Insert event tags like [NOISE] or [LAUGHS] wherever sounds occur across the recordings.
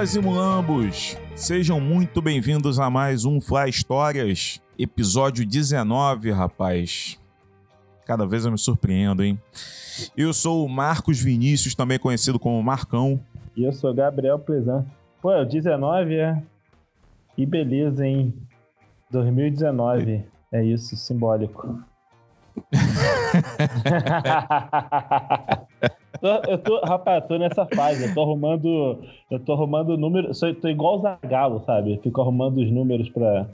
Mulambas e mulambos, sejam muito bem-vindos a mais um Fly Histórias, episódio 19, rapaz. Cada vez eu me surpreendo, hein? Eu sou o Marcos Vinícius, também conhecido como Marcão. E eu sou Gabriel Prezan. Pô, é o 19 é. Que beleza, hein? 2019. É isso, simbólico. [LAUGHS] [LAUGHS] Eu tô, rapaz, eu tô nessa fase. Eu tô arrumando. Eu tô arrumando números. Tô igual o Zagalo, sabe? Fico arrumando os números pra,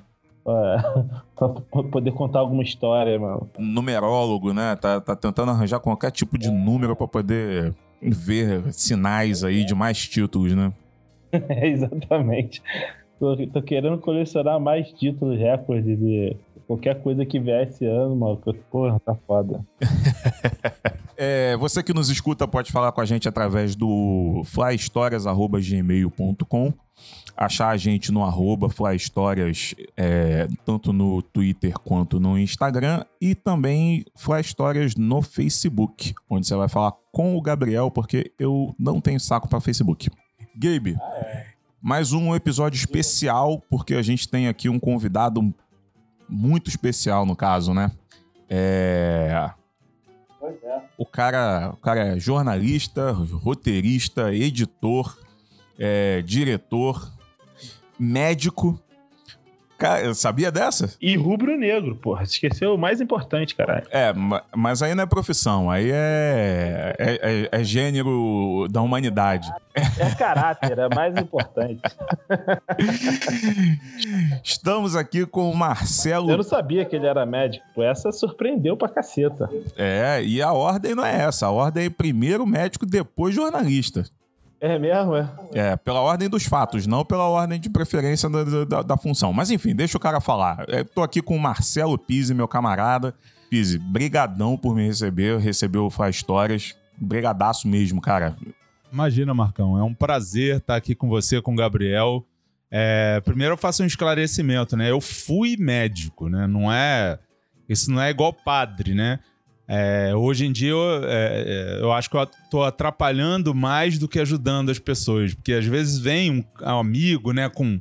pra, [LAUGHS] pra poder contar alguma história, mano. Numerólogo, né? Tá, tá tentando arranjar qualquer tipo de número pra poder ver sinais aí de mais títulos, né? É, [LAUGHS] exatamente. Tô, tô querendo colecionar mais títulos, recordes de qualquer coisa que vier esse ano, mano. Porra, tá foda. [LAUGHS] É, você que nos escuta pode falar com a gente através do flyhistórias.gmail.com achar a gente no arroba flyhistórias, é, tanto no Twitter quanto no Instagram e também flyhistórias no Facebook, onde você vai falar com o Gabriel, porque eu não tenho saco para Facebook. Gabe, mais um episódio especial, porque a gente tem aqui um convidado muito especial no caso, né? É... O cara, o cara é jornalista, roteirista, editor, é, diretor, médico. Cara, sabia dessa? E rubro-negro, porra. Esqueceu o mais importante, caralho. É, ma- mas aí não é profissão, aí é, é, é- é gênero da humanidade. É caráter, é mais importante. [LAUGHS] Estamos aqui com o Eu Marcelo. não sabia que ele era médico. Essa surpreendeu pra caceta. É, e a ordem não é essa. A ordem é primeiro médico, depois jornalista. É mesmo, é? É, pela ordem dos fatos, não pela ordem de preferência da, da, da função. Mas enfim, deixa o cara falar. É, tô aqui com o Marcelo Pise, meu camarada. Pise, brigadão por me receber, recebeu o Fly Histórias. Brigadaço mesmo, cara. Imagina, Marcão, é um prazer estar aqui com você, com o Gabriel. É, primeiro eu faço um esclarecimento, né? Eu fui médico, né? Não é. Isso não é igual padre, né? É, hoje em dia eu, é, é, eu acho que eu tô atrapalhando mais do que ajudando as pessoas, porque às vezes vem um amigo, né, com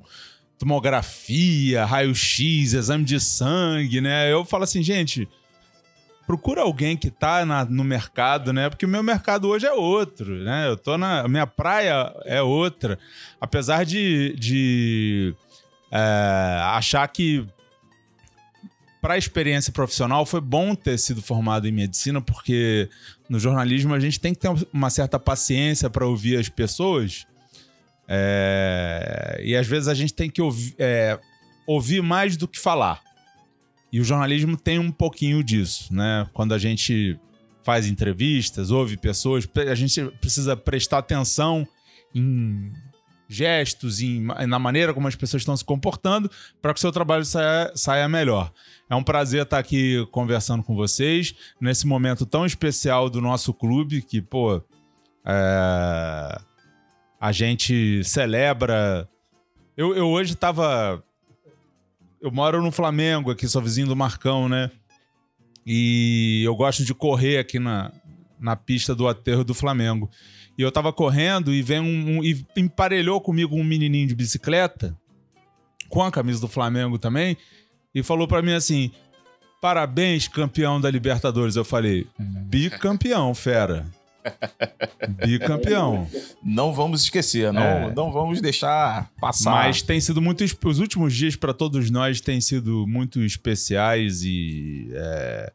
tomografia, raio-x, exame de sangue, né? Eu falo assim, gente, procura alguém que tá na- no mercado, né? Porque o meu mercado hoje é outro, né? Eu tô na. Minha praia é outra. Apesar de, de é, achar que para a experiência profissional foi bom ter sido formado em medicina, porque no jornalismo a gente tem que ter uma certa paciência para ouvir as pessoas. É, e às vezes a gente tem que ouvir, é, ouvir mais do que falar. E o jornalismo tem um pouquinho disso, né? Quando a gente faz entrevistas, ouve pessoas, a gente precisa prestar atenção em gestos, em, na maneira como as pessoas estão se comportando, para que o seu trabalho saia, saia melhor. É um prazer estar aqui conversando com vocês nesse momento tão especial do nosso clube, que, pô, é, a gente celebra. Eu, eu hoje estava. Eu moro no Flamengo, aqui, sou vizinho do Marcão, né? E eu gosto de correr aqui na, na pista do aterro do Flamengo. E eu tava correndo e vem um, um- e emparelhou comigo um menininho de bicicleta com a camisa do Flamengo também e falou pra mim assim: "Parabéns, campeão da Libertadores". Eu falei: "Bicampeão, fera". Bicampeão. Não vamos esquecer, não, É. não vamos deixar passar. Mas tem sido muito. Os últimos dias para todos nós têm sido muito especiais e. é,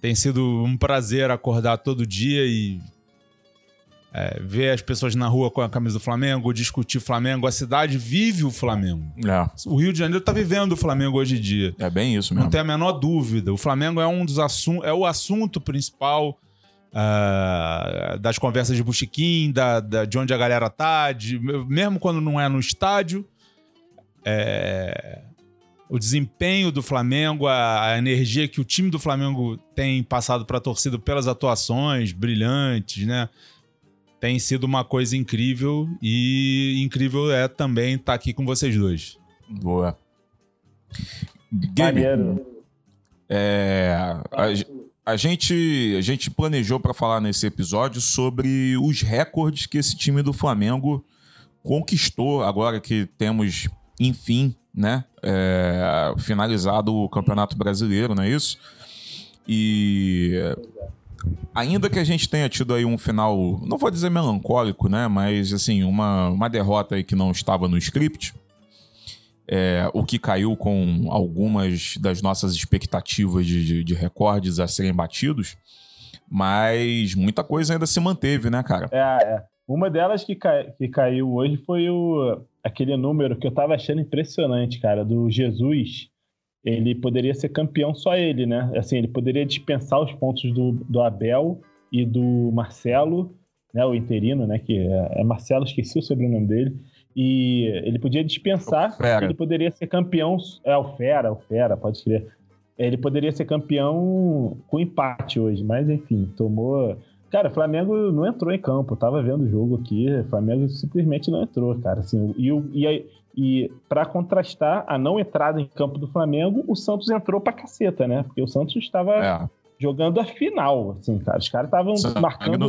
tem sido um prazer acordar todo dia e. é, ver as pessoas na rua com a camisa do Flamengo, discutir Flamengo. A cidade vive o Flamengo. É, O Rio de Janeiro tá vivendo o Flamengo hoje em dia. é bem isso Não mesmo. tem a menor dúvida. O Flamengo é um dos assuntos, é o assunto principal ah, das conversas de Buchiquim, da, da- de onde a galera tá, de- mesmo quando não é no estádio. É, o desempenho do Flamengo, a, a energia que o time do Flamengo tem passado para a torcida pelas atuações brilhantes, né? Tem sido uma coisa incrível e incrível é também estar aqui com vocês dois. Boa. Gabe, Maneiro. é, a, a gente, a gente planejou para falar nesse episódio sobre os recordes que esse time do Flamengo conquistou agora que temos, enfim, né, é, finalizado o Campeonato Brasileiro, não é isso? E ainda que a gente tenha tido aí um final, não vou dizer melancólico, né, mas assim, uma, uma derrota aí que não estava no script, é, o que caiu com algumas das nossas expectativas de, de- de recordes a serem batidos, mas muita coisa ainda se manteve, né, cara? É, é. Uma delas que, cai- que caiu hoje foi o, aquele número que eu tava achando impressionante, cara, do Jesus. Ele poderia ser campeão só ele, né? Assim, ele poderia dispensar os pontos do, do Abel e do Marcelo, né? O interino, né? Que é, é Marcelo, esqueci o sobrenome dele. E ele podia dispensar, ele poderia ser campeão. É o Fera, o Fera, pode crer. Ele poderia ser campeão com empate hoje, mas enfim, tomou. Cara, o Flamengo não entrou em campo. Eu tava vendo o jogo aqui, o Flamengo simplesmente não entrou, cara. Assim, e, o- e, aí- e para contrastar a não entrada em campo do Flamengo, o Santos entrou pra caceta, né? Porque o Santos estava É, jogando a final, assim, cara. Os caras estavam marcando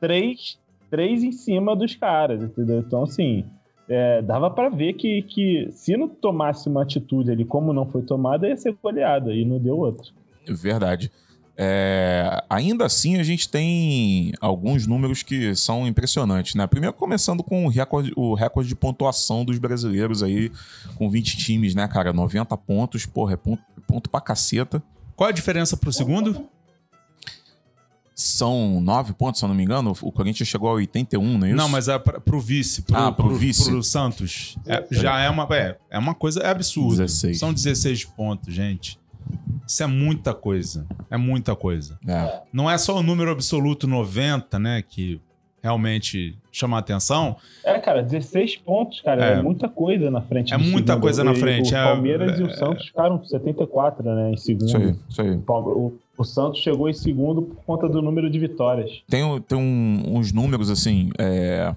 três, três em cima dos caras, entendeu? Então, assim, é, dava pra ver que, que se não tomasse uma atitude ali como não foi tomada, ia ser goleada, e não deu outra. Verdade. É, ainda assim, a gente tem alguns números que são impressionantes, né? Primeiro, começando com o recorde, o recorde de pontuação dos brasileiros aí, com 20 times, né, cara? 90 pontos, porra, é ponto, ponto pra caceta. Qual a diferença pro segundo? São 9 pontos, se eu não me engano. O Corinthians chegou a 81, não é isso? Não, mas é pra, pro vice. Pro, Ah, pro vice. Pro Santos. É, já é uma, é, é uma coisa absurda. 16. São 16 pontos, gente. Isso é muita coisa. É muita coisa. É. Não é só o número absoluto 90, né? Que realmente chama a atenção. É, cara, 16 pontos, cara, é, É. muita coisa na frente. É muita segundo. coisa na E frente, O é- Palmeiras e é- o Santos ficaram com 74, né, em segundo. Isso aí, isso aí. O, o- Santos chegou em segundo por conta do número de vitórias. Tem, tem um- uns números assim, é,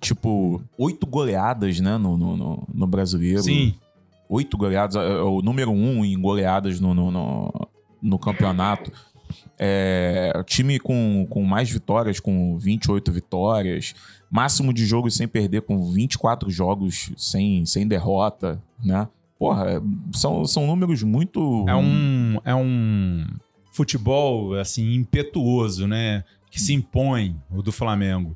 tipo, oito goleadas, né, no, no, no- no brasileiro. Sim. Oito goleadas, é, é o número um em goleadas no, no, no, no campeonato. É, time com, com mais vitórias, com 28 vitórias. Máximo de jogos sem perder, com 24 jogos sem, sem derrota, né? Porra, é- são, são números muito... É um, é um futebol, assim, impetuoso, né? Que se impõe, o do Flamengo.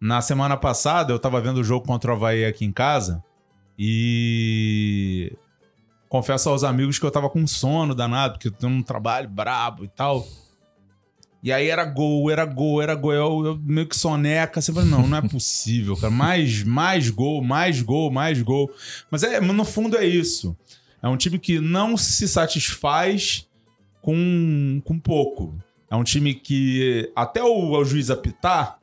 Na semana passada, eu tava vendo o jogo contra o Havaí aqui em casa e confesso aos amigos que eu tava com sono danado, porque eu tenho um trabalho brabo e tal. E aí era gol, era gol, era gol. Eu, eu meio que soneca. Você fala, não, não é possível, cara. Mais, mais gol, mais gol, mais gol. Mas é, no fundo é isso. É um time que não se satisfaz com, com pouco. É um time que, até o, o juiz apitar,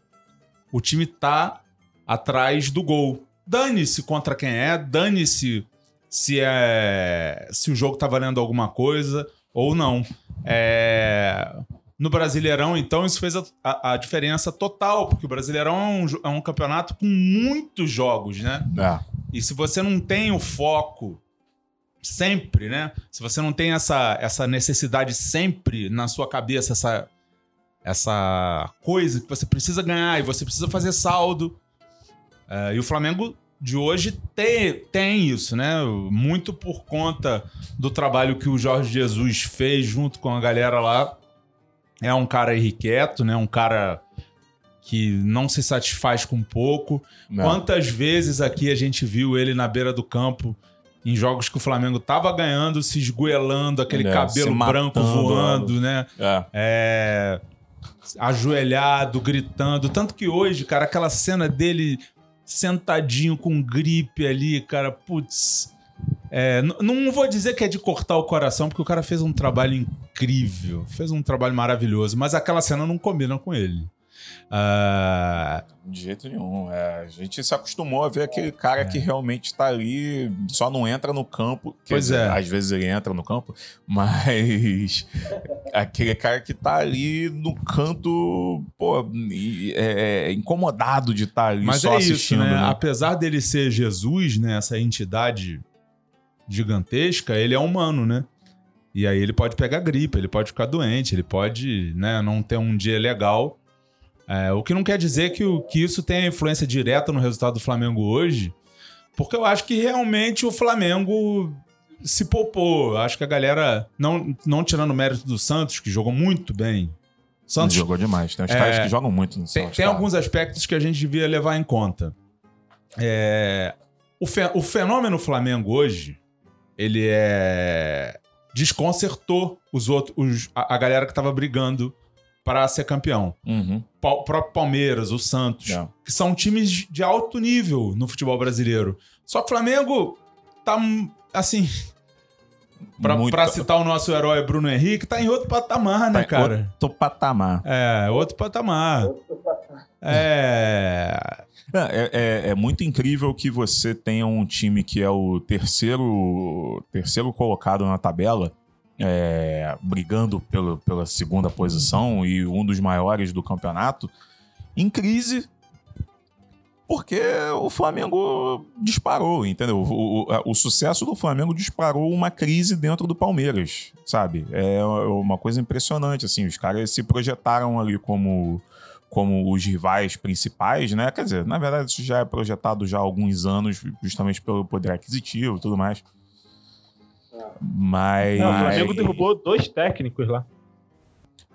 o time tá atrás do gol. Dane-se contra quem é, dane-se se é se o jogo tá valendo alguma coisa ou não. É, no Brasileirão, então, isso fez a, a- a diferença total, porque o Brasileirão é um, é um campeonato com muitos jogos, né? É. E se você não tem o foco sempre, né? Se você não tem essa, essa necessidade sempre na sua cabeça, essa, essa coisa que você precisa ganhar e você precisa fazer saldo. É, e o Flamengo de hoje tem, tem isso, né? Muito por conta do trabalho que o Jorge Jesus fez junto com a galera lá. É um cara irrequieto, né? Um cara que não se satisfaz com pouco. Não. Quantas vezes aqui a gente viu ele na beira do campo em jogos que o Flamengo tava ganhando, se esgoelando, aquele É, cabelo branco matando, voando, né? É. É, ajoelhado, gritando. Tanto que hoje, cara, aquela cena dele sentadinho com gripe ali, cara, putz. é, não vou dizer que é de cortar o coração, porque o cara fez um trabalho incrível, fez um trabalho maravilhoso, mas aquela cena não combina com ele. Ah, De jeito nenhum. É, a gente se acostumou a ver aquele cara que realmente tá ali, só não entra no campo. É. Pois dizer, é. Às vezes ele entra no campo, mas [LAUGHS] aquele cara que tá ali no canto, pô, é, é incomodado de estar ali Mas só é isso, assistindo. né? né? Apesar dele ser Jesus, né? Essa entidade gigantesca, ele é humano, né? E aí ele pode pegar gripe, ele pode ficar doente, ele pode né, não ter um dia legal. É, o que não quer dizer que, o- que isso tenha influência direta no resultado do Flamengo hoje, porque eu acho que realmente o Flamengo se poupou. Acho que a galera, não, não tirando o mérito do Santos, que jogou muito bem. Santos Jogou demais. Tem uns É, caras que jogam muito no tem, Santos, tem cara. alguns aspectos que a gente devia levar em conta. É, o, fe- o fenômeno Flamengo hoje, ele é desconcertou os outros, os- a, a galera que tava brigando para ser campeão. Uhum. O próprio Palmeiras, o Santos, É. que são times de alto nível no futebol brasileiro. Só que o Flamengo tá assim, [LAUGHS] pra, Muito- pra citar o nosso herói Bruno Henrique, tá em outro patamar, né, Tá cara? Outro patamar. É, outro patamar. É. É, é- é muito incrível que você tenha um time que é o terceiro, terceiro colocado na tabela, é, brigando pelo, pela segunda posição e um dos maiores do campeonato, em crise, porque o Flamengo disparou, entendeu? O, o- o sucesso do Flamengo disparou uma crise dentro do Palmeiras, sabe? É uma coisa impressionante, assim, os caras se projetaram ali como como os rivais principais, né? Quer dizer, na verdade, isso já é projetado já há alguns anos, justamente pelo poder aquisitivo e tudo mais. Mas. Não, o Flamengo derrubou dois técnicos lá.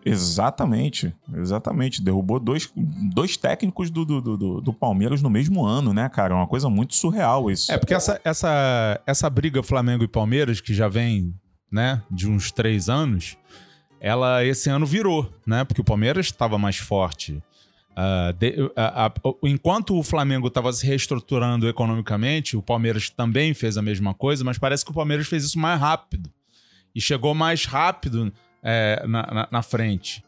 Exatamente, exatamente. Derrubou dois, dois técnicos do, do, do, do Palmeiras no mesmo ano, né, cara? É uma coisa muito surreal isso. É, porque essa, essa, essa briga Flamengo e Palmeiras, que já vem, né, de uns três anos, ela esse ano virou, né? Porque o Palmeiras estava mais forte. Ah, de- a- o- enquanto o Flamengo estava se reestruturando economicamente, o Palmeiras também fez a mesma coisa, mas parece que o Palmeiras fez isso mais rápido. E chegou mais rápido é, na, na- na frente.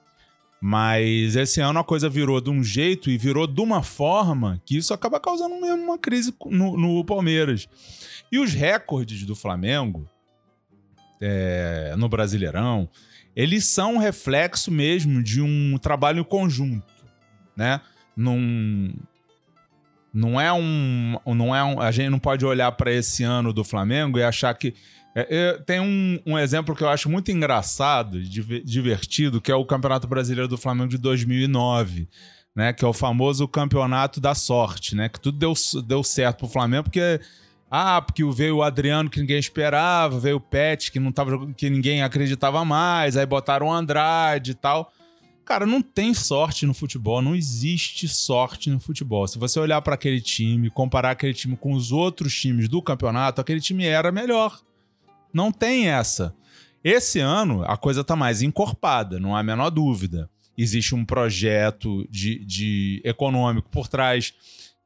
Mas esse ano a coisa virou de um jeito e virou de uma forma que isso acaba causando mesmo uma crise no, no Palmeiras. E os recordes do Flamengo é, no Brasileirão, eles são reflexo mesmo de um trabalho conjunto, né? Num, não é um, não é um, a gente não pode olhar para esse ano do Flamengo e achar que é, é, tem um, um exemplo que eu acho muito engraçado, div- divertido, que é o Campeonato Brasileiro do Flamengo de 2009, né? Que é o famoso campeonato da sorte, né? Que tudo deu, deu certo pro Flamengo porque ah, porque veio o Adriano que ninguém esperava, veio o Pet que não tava que ninguém acreditava mais, aí botaram o Andrade e tal. Cara, não tem sorte no futebol, não existe sorte no futebol. Se você olhar para aquele time, comparar aquele time com os outros times do campeonato, aquele time era melhor. Não tem essa. Esse ano a coisa tá mais encorpada, não há a menor dúvida. Existe um projeto de, de econômico por trás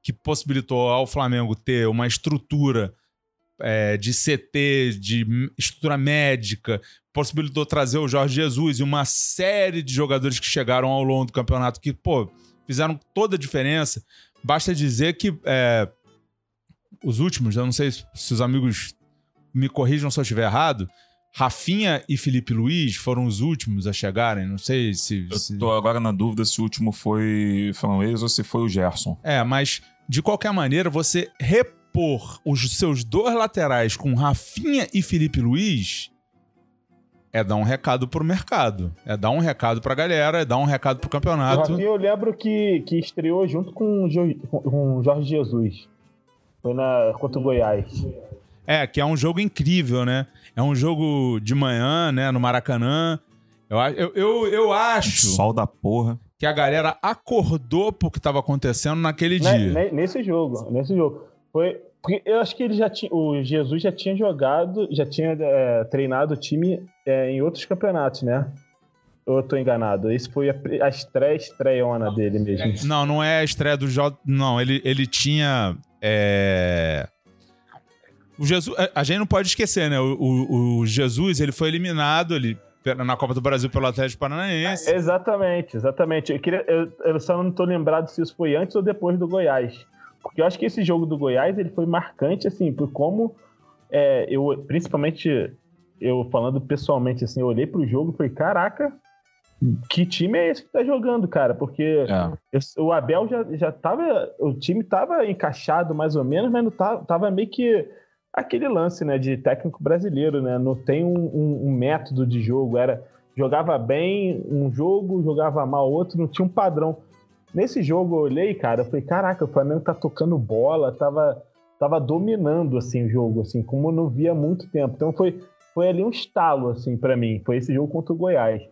que possibilitou ao Flamengo ter uma estrutura é, de CT, de estrutura médica, possibilitou trazer o Jorge Jesus e uma série de jogadores que chegaram ao longo do campeonato que, pô, fizeram toda a diferença. Basta dizer que é, os últimos, eu não sei se os amigos me corrijam se eu estiver errado, Rafinha e Felipe Luiz foram os últimos a chegarem. Não sei se. se- Eu tô agora na dúvida se o último foi Fernandes ou se foi o Gerson. É, mas de qualquer maneira, você repor os seus dois laterais com Rafinha e Felipe Luiz é dar um recado pro mercado. É dar um recado pra galera, é dar um recado pro O campeonato. Rafinha eu lembro que, que estreou junto com o Jorge Jesus. Foi na, contra o Goiás. É, que é um jogo incrível, né? É um jogo de manhã, né, no Maracanã. Eu, eu, eu, eu acho. Sol da porra. que a galera acordou pro que estava acontecendo naquele dia. ne- Nesse jogo, nesse jogo. Foi. Porque eu acho que ele já tinha. O Jesus já tinha jogado, já tinha é, treinado o time é, em outros campeonatos, né? Ou eu tô enganado? Esse foi a, a estreia estreiona dele mesmo. Não, não é a estreia do J. Não, ele, ele tinha. é, O Jesus. a- A gente não pode esquecer, né? O, o- o Jesus ele foi eliminado ele, na Copa do Brasil pelo Atlético Paranaense. Exatamente, exatamente. Eu, queria, eu, eu só não tô lembrado se isso foi antes ou depois do Goiás. Porque eu acho que esse jogo do Goiás ele foi marcante, assim, por como é, eu, principalmente, eu falando pessoalmente, assim, eu olhei pro jogo e falei, caraca, que time é esse que tá jogando, cara? Porque É. eu- o Abel já, já tava. O time tava encaixado mais ou menos, mas não tava, tava meio que aquele lance, né, de técnico brasileiro, né? Não tem um, um- um método de jogo. Era jogava bem um jogo, jogava mal outro, não tinha um padrão. Nesse jogo eu olhei, cara, eu falei, caraca, o Flamengo tá tocando bola, tava, tava dominando assim o jogo, assim, como eu não via há muito tempo. Então foi, foi ali um estalo, assim, para mim. Foi esse jogo contra o Goiás.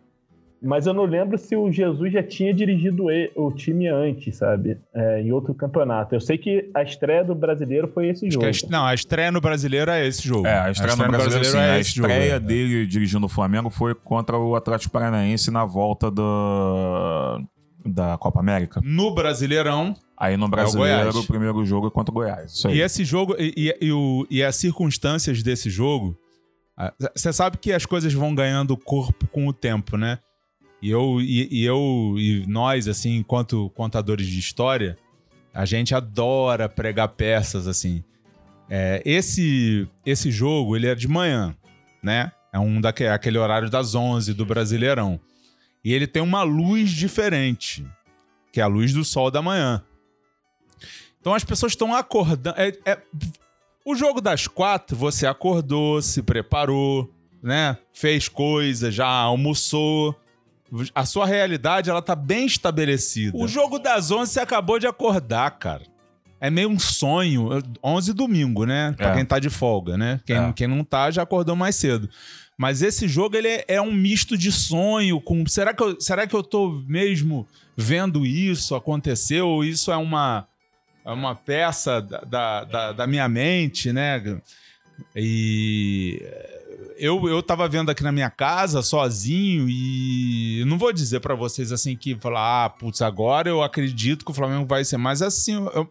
Mas eu não lembro se o Jesus já tinha dirigido e- o time antes, sabe? É, em outro campeonato. Eu sei que a estreia do brasileiro foi esse Acho jogo. a est- não, a estreia no brasileiro é esse jogo. É, a estreia no brasileiro, sim. é a esse jogo. estreia dele dirigindo o Flamengo foi contra o Atlético Paranaense na volta da, da Copa América. No Brasileirão. Aí no brasileiro, o primeiro jogo é contra o Goiás. Isso aí. E esse jogo, e, e- e o- e as circunstâncias desse jogo, você sabe que as coisas vão ganhando corpo com o tempo, né? E eu e, e eu e nós, assim, enquanto contadores de história, a gente adora pregar peças, assim. É, esse, esse jogo, ele é de manhã, né? É um daquele aquele horário das 11 do Brasileirão. E ele tem uma luz diferente, que é a luz do sol da manhã. Então as pessoas estão acordando. é- é- O jogo das quatro, você acordou, se preparou, né? Fez coisa, já almoçou. A sua realidade, ela tá bem estabelecida. O jogo das 11, você acabou de acordar, cara. É meio um sonho. 11 domingo, né? Pra É. quem tá de folga, né? Quem, É. quem não tá, já acordou mais cedo. Mas esse jogo, ele é, é um misto de sonho com... Será que, eu, será que eu tô mesmo vendo isso acontecer? Ou isso é uma, é uma peça da, da, da- da minha mente, né? E eu, eu tava vendo aqui na minha casa, sozinho, e não vou dizer pra vocês assim que falar, ah, putz, agora eu acredito que o Flamengo vai ser mais assim. Eu,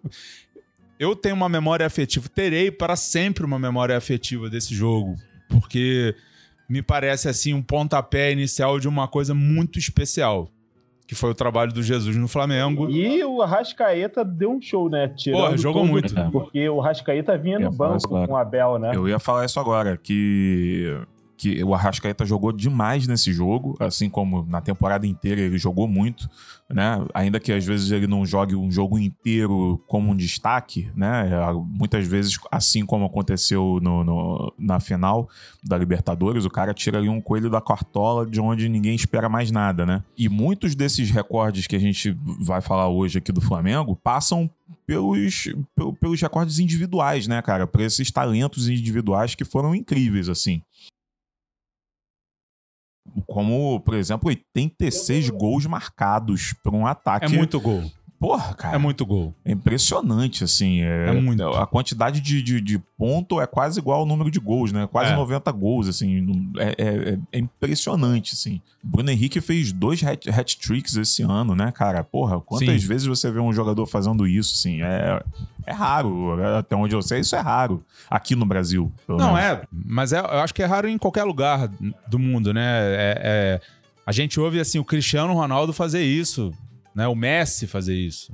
eu tenho uma memória afetiva, terei para sempre uma memória afetiva desse jogo, porque me parece assim um pontapé inicial de uma coisa muito especial, que foi o trabalho do Jesus no Flamengo. E o Arrascaeta deu um show, né? Tirando Porra, jogou tudo, muito. Porque o Arrascaeta vinha no falar banco com o Abel, né? Eu ia falar isso agora, que, que o Arrascaeta jogou demais nesse jogo, assim como na temporada inteira ele jogou muito, né? Ainda que às vezes ele não jogue um jogo inteiro como um destaque, né? Muitas vezes, assim como aconteceu no, no- na final da Libertadores, o cara tira ali um coelho da cartola de onde ninguém espera mais nada, né? E muitos desses recordes que a gente vai falar hoje aqui do Flamengo passam pelos, pel- pelos recordes individuais, né, cara? Por esses talentos individuais que foram incríveis, assim. Como, por exemplo, 86 gols marcados por um ataque. É muito gol. Porra, cara. É muito gol. É impressionante, assim. É, É muito. A quantidade de, de, de ponto é quase igual ao número de gols, né? Quase É. 90 gols, assim. não- É, é- é impressionante, assim. Bruno Henrique fez dois hat- hat-tricks esse ano, né, cara? Porra, quantas Sim. vezes você vê um jogador fazendo isso, assim? É, é raro. Até onde eu sei, isso é raro. Aqui no Brasil. Não, menos. é, mas é- eu acho que é raro em qualquer lugar do mundo, né? É- é- a gente ouve assim o Cristiano Ronaldo fazer isso, né? O Messi fazer isso.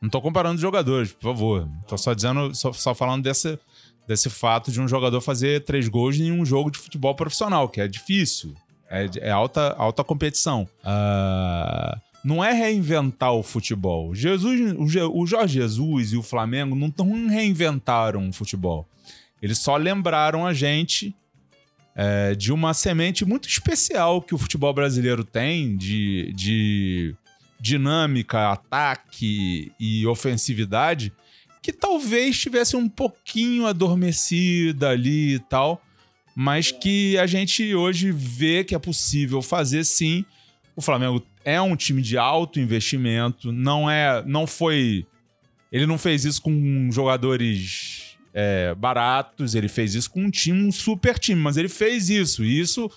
Não tô comparando jogadores, por favor. Tô só dizendo, só, só falando desse, desse fato de um jogador fazer três gols em um jogo de futebol profissional, que é difícil. É, é alta, alta competição. Ah, não é reinventar o futebol. Jesus, o, Jorge Jesus e o Flamengo não, não reinventaram o futebol. Eles só lembraram a gente é, de uma semente muito especial que o futebol brasileiro tem de, de dinâmica, ataque e ofensividade, que talvez tivesse um pouquinho adormecida ali e tal, mas que a gente hoje vê que é possível fazer sim O Flamengo é um time de alto investimento, não é, não foi, ele não fez isso com jogadores é, baratos, ele fez isso com um time, um super time, mas ele fez isso. E isso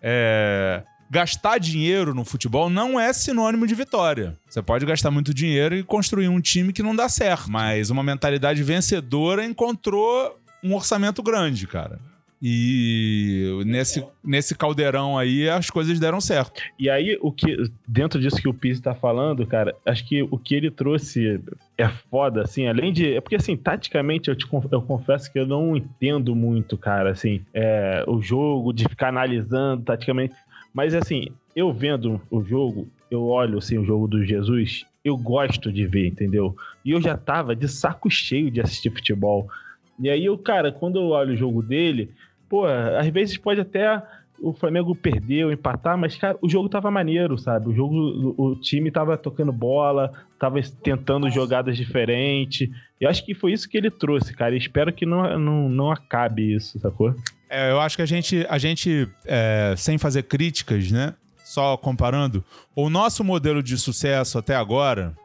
é, gastar dinheiro no futebol não é sinônimo de vitória. Você pode gastar muito dinheiro e construir um time que não dá certo, mas uma mentalidade vencedora encontrou um orçamento grande, cara. E nesse, nesse caldeirão aí as coisas deram certo. E aí, o que dentro disso que o Pizzi tá falando, cara, acho que o que ele trouxe é foda, assim, além de. É porque, assim, taticamente, eu, te, eu confesso que eu não entendo muito, cara, assim, é, o jogo, de ficar analisando taticamente. Mas assim, eu vendo o jogo, eu olho assim o jogo do Jesus, eu gosto de ver, entendeu? E eu já tava de saco cheio de assistir futebol. E aí, eu, cara, quando eu olho o jogo dele, pô, às vezes pode até o Flamengo perder ou empatar, mas, cara, o jogo tava maneiro, sabe? O jogo, o time tava tocando bola, tava tentando jogadas diferentes. E acho que foi isso que ele trouxe, cara. E espero que não, não, não acabe isso, sacou? É, eu acho que a gente, a gente é, sem fazer críticas, né? Só comparando, o nosso modelo de sucesso até agora,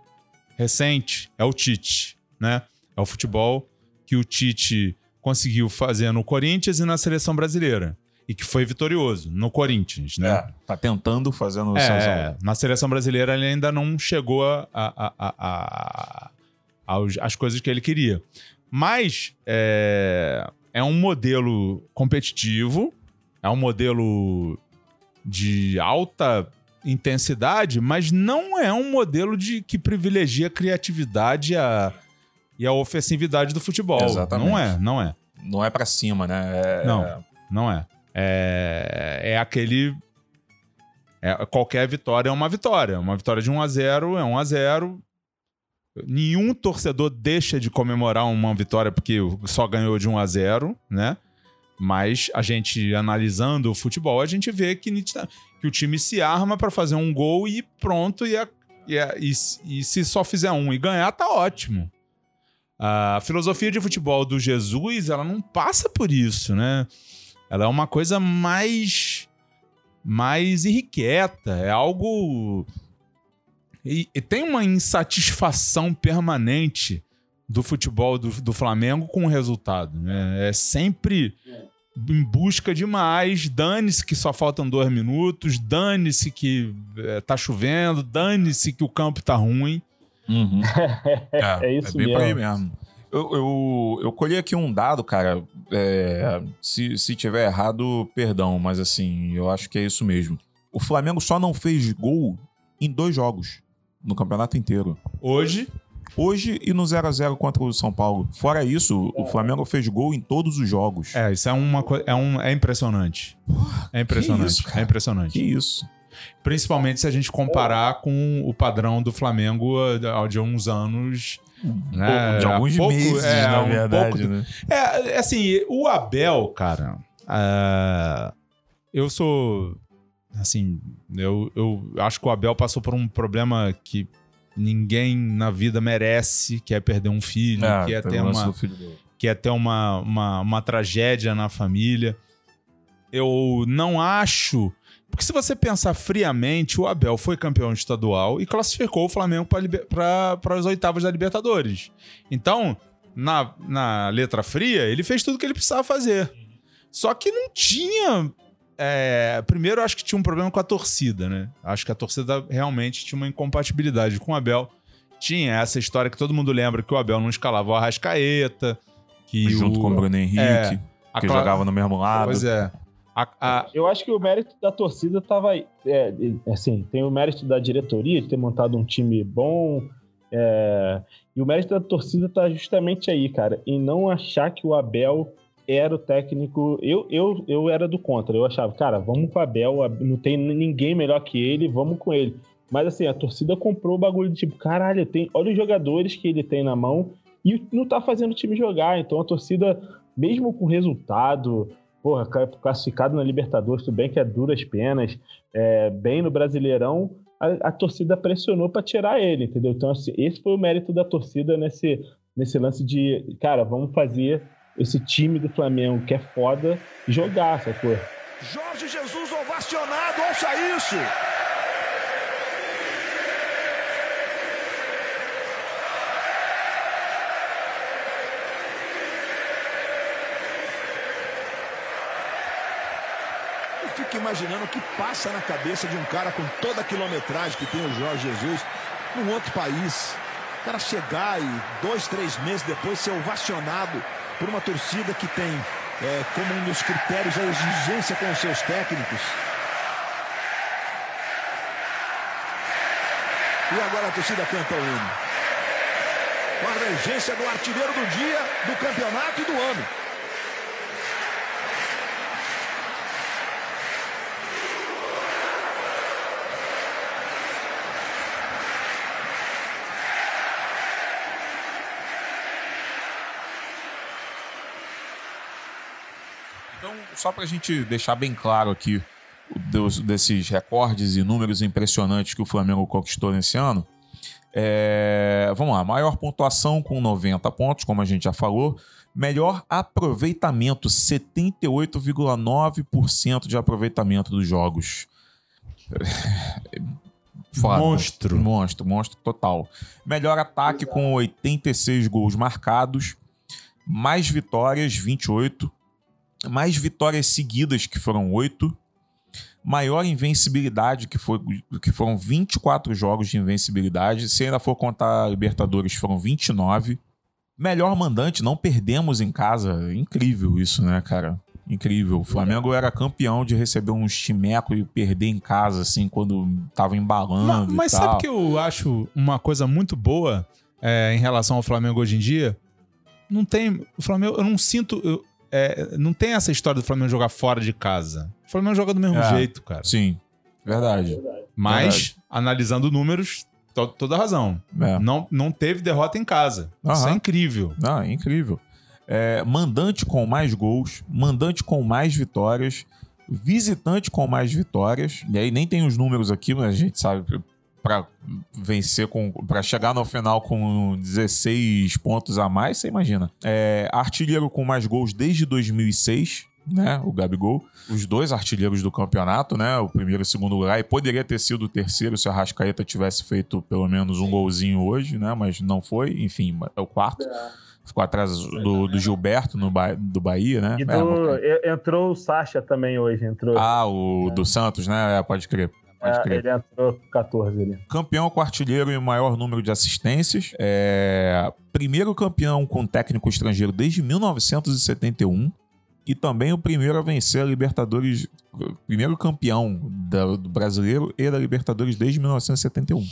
recente, é o Tite, né? É o futebol que o Tite conseguiu fazer no Corinthians e na seleção brasileira. E que foi vitorioso no Corinthians, né? É, tá tentando fazer no é, Na seleção brasileira ele ainda não chegou a, a, a, a, as coisas que ele queria. Mas é, é um modelo competitivo, é um modelo de alta intensidade, mas não é um modelo de que privilegia a criatividade a, e a ofensividade do futebol. Exatamente. Não é, não é. Não é para cima, né? É, não, é... não é. É, é aquele. É, qualquer vitória é uma vitória. Uma vitória de 1 a 0 é 1 a 0 Nenhum torcedor deixa de comemorar uma vitória porque só ganhou de 1 a 0, né? Mas a gente analisando o futebol, a gente vê que, que o time se arma para fazer um gol e pronto, e, a, e, a, e, e, se só fizer um e ganhar, tá ótimo. A filosofia de futebol do Jesus, ela não passa por isso, né? Ela é uma coisa mais mais irrequieta, é algo e, e, tem uma insatisfação permanente do futebol do, do Flamengo com o resultado. Né? É sempre em busca de mais. Dane-se que só faltam dois minutos, dane-se que é, tá chovendo, dane-se que o campo tá ruim. Uhum. [LAUGHS] é, é, isso é bem mesmo. aí mesmo. Eu, eu, eu colhi aqui um dado, cara. É, se, se tiver errado, perdão, mas assim, eu acho que é isso mesmo. O Flamengo só não fez gol em dois jogos no campeonato inteiro. Hoje? Hoje e no 0 a 0 contra o São Paulo. Fora isso, o Flamengo fez gol em todos os jogos. É, isso é uma coisa. É, um, é impressionante. é impressionante. Isso, é impressionante. Que isso. Principalmente se a gente comparar com o padrão do Flamengo de uns anos. Né? De alguns pouco, meses, é, na um verdade, pouco, né? É, assim, o Abel, cara. Uh, eu sou assim, eu, eu acho que o Abel passou por um problema que ninguém na vida merece, que é perder um filho, é, que é ter uma que é ter uma, uma, uma tragédia na família. Eu não acho porque se você pensar friamente, o Abel foi campeão estadual e classificou o Flamengo para as oitavas da Libertadores. Então, na, na letra fria, ele fez tudo que ele precisava fazer. Só que não tinha é, primeiro, eu acho que tinha um problema com a torcida, né? Acho que a torcida realmente tinha uma incompatibilidade com o Abel. Tinha essa história que todo mundo lembra que o Abel não escalava o Arrascaeta. Que Junto o, com o Bruno Henrique, é, que Cla... jogava no mesmo lado. Pois é. A, a... Eu acho que o mérito da torcida tava. É, assim, tem o mérito da diretoria de ter montado um time bom. É, e o mérito da torcida tá justamente aí, cara. Em não achar que o Abel era o técnico. Eu, eu, eu era do contra. Eu achava, cara, vamos com o Abel, não tem ninguém melhor que ele, vamos com ele. Mas assim, a torcida comprou o bagulho de tipo, caralho, tem, olha os jogadores que ele tem na mão e não tá fazendo o time jogar. Então a torcida, mesmo com resultado, porra, classificado na Libertadores, tudo bem que é duras penas, é, bem no Brasileirão, a, a torcida pressionou para tirar ele, entendeu? Então, assim, esse foi o mérito da torcida nesse, nesse lance de, cara, vamos fazer esse time do Flamengo, que é foda, jogar, sacou? Jorge Jesus ovacionado, ouça isso! fico imaginando o que passa na cabeça de um cara com toda a quilometragem que tem o Jorge Jesus num outro país. O cara chegar e dois, três meses depois ser ovacionado por uma torcida que tem é, como um dos critérios a exigência com os seus técnicos. E agora a torcida canta o hino. Com a regência do artilheiro do dia, do campeonato e do ano. Então, só para a gente deixar bem claro aqui dos, desses recordes e números impressionantes que o Flamengo conquistou nesse ano, é, vamos lá, maior pontuação com 90 pontos, como a gente já falou. Melhor aproveitamento, 78,9% de aproveitamento dos jogos. [LAUGHS] Foda. Monstro. Monstro, monstro total. Melhor ataque com 86 gols marcados. Mais vitórias, 28. Mais vitórias seguidas, que foram 8 maior invencibilidade, que, foi, que foram 24 jogos de invencibilidade. Se ainda for contar Libertadores, foram 29. Melhor mandante, não perdemos em casa. Incrível isso, né, cara? Incrível. O Flamengo era campeão de receber um chimeco e perder em casa, assim, quando tava embalando. Mas, mas sabe que eu acho uma coisa muito boa é, em relação ao Flamengo hoje em dia? Não tem. O Flamengo, eu não sinto. eu- é, não tem essa história do Flamengo jogar fora de casa. O Flamengo joga do mesmo É. jeito, cara. Sim, verdade. Mas, Verdade. analisando números, to- toda razão. É. Não, não teve derrota em casa. Isso é incrível. Não, é incrível. É, mandante com mais gols, mandante com mais vitórias, visitante com mais vitórias. E aí nem tem os números aqui, mas a gente sabe para vencer com para chegar no final com 16 pontos a mais, você imagina. É, artilheiro com mais gols desde 2006, né, o Gabigol. Os dois artilheiros do campeonato, né, o primeiro e o segundo lugar, e poderia ter sido o terceiro se a Rascaeta tivesse feito pelo menos um golzinho hoje, né, mas não foi. Enfim, é o quarto. Ficou atrás do, do Gilberto no Ba- do Bahia, né? E É, do- e- entrou o Sacha também hoje, entrou. ah, o do Santos, né? É, pode crer. Pode É, crer. ele entrou com 14 ali. Campeão com artilheiro e maior número de assistências. É, Primeiro campeão com técnico estrangeiro desde 1971. E também o primeiro a vencer a Libertadores. Primeiro campeão da- do brasileiro e da Libertadores desde 1971.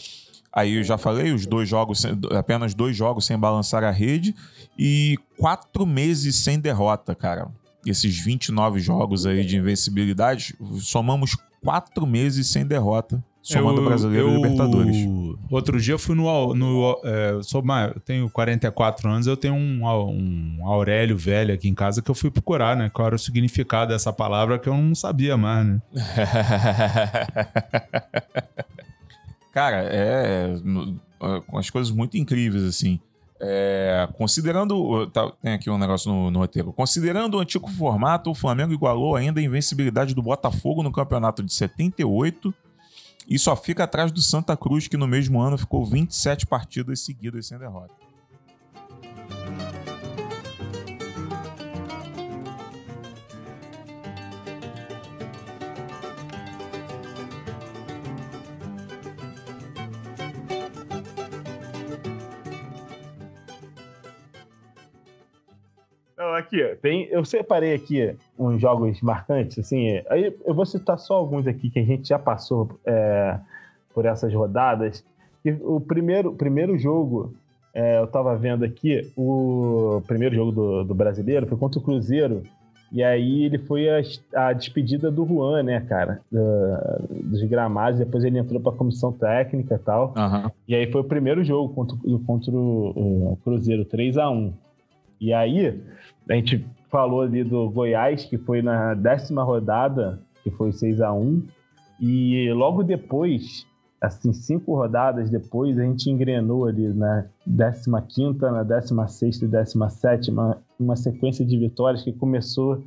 Aí eu já falei, os dois jogos, apenas dois jogos sem balançar a rede e quatro meses sem derrota, cara. Esses 29 jogos aí de invencibilidade, somamos quatro meses sem derrota, somando brasileiro e Libertadores. Outro dia eu fui no. No é, eu sou mais, eu tenho 44 anos, eu tenho um, um Aurélio velho aqui em casa que eu fui procurar, né? Qual era o significado dessa palavra que eu não sabia mais, né? [LAUGHS] Cara, é. é, Com as coisas muito incríveis, assim. É, considerando. tá, tem aqui um negócio no, no roteiro. Considerando o antigo formato, o Flamengo igualou ainda a invencibilidade do Botafogo no campeonato de 78 e só fica atrás do Santa Cruz, que no mesmo ano ficou 27 partidas seguidas sem derrota. Não, aqui, tem, eu separei aqui uns jogos marcantes, assim, aí eu vou citar só alguns aqui que a gente já passou é, por essas rodadas. E o primeiro, primeiro jogo, é, eu tava vendo aqui, o primeiro jogo do, do brasileiro foi contra o Cruzeiro, e aí ele foi a, a despedida do Juan, né, cara, da- dos gramados, depois ele entrou pra comissão técnica e tal. E aí foi o primeiro jogo contra, o- contra o, o Cruzeiro, 3 a 1 E aí, a gente falou ali do Goiás, que foi na décima rodada, que foi 6 a 1 E logo depois, assim, cinco rodadas depois, a gente engrenou ali na 15ª, na 16ª e 17ª, uma sequência de vitórias que começou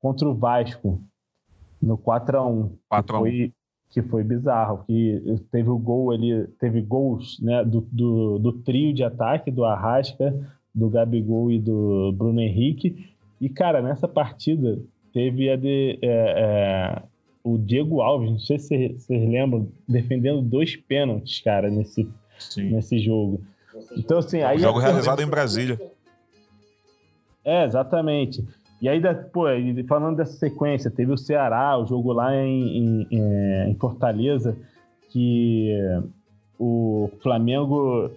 contra o Vasco, no 4 a 1 4 a 1. foi que foi bizarro, que teve o gol ali, teve gols né, do, do, do trio de ataque, do Arrasca, do Gabigol e do Bruno Henrique. E, cara, nessa partida teve a de. é, é, o Diego Alves, não sei se vocês lembram, defendendo dois pênaltis, cara, nesse, nesse jogo. Então, assim. Aí jogo realizado em Brasília. É, exatamente. E aí, pô, falando dessa sequência, teve o Ceará, o jogo lá em, em, em Fortaleza, que o Flamengo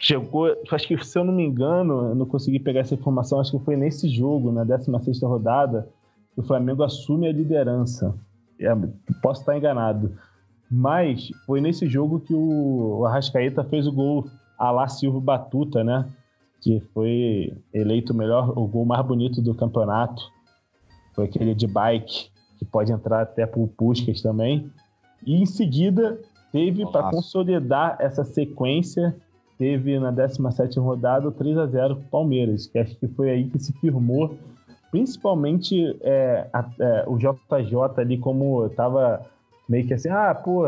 chegou, acho que se eu não me engano, eu não consegui pegar essa informação, acho que foi nesse jogo, na 16 rodada, que o Flamengo assume a liderança. É, posso estar enganado. Mas foi nesse jogo que o Arrascaeta fez o gol a lá Silva Batuta, né? Que foi eleito o melhor, o gol mais bonito do campeonato. Foi aquele de bike, que pode entrar até pro Puskas também. E em seguida teve para consolidar essa sequência, teve na 17 rodada o 3 a 0 pro Palmeiras, que acho que foi aí que se firmou principalmente é, a, é, o JJ ali como tava meio que assim, ah, pô,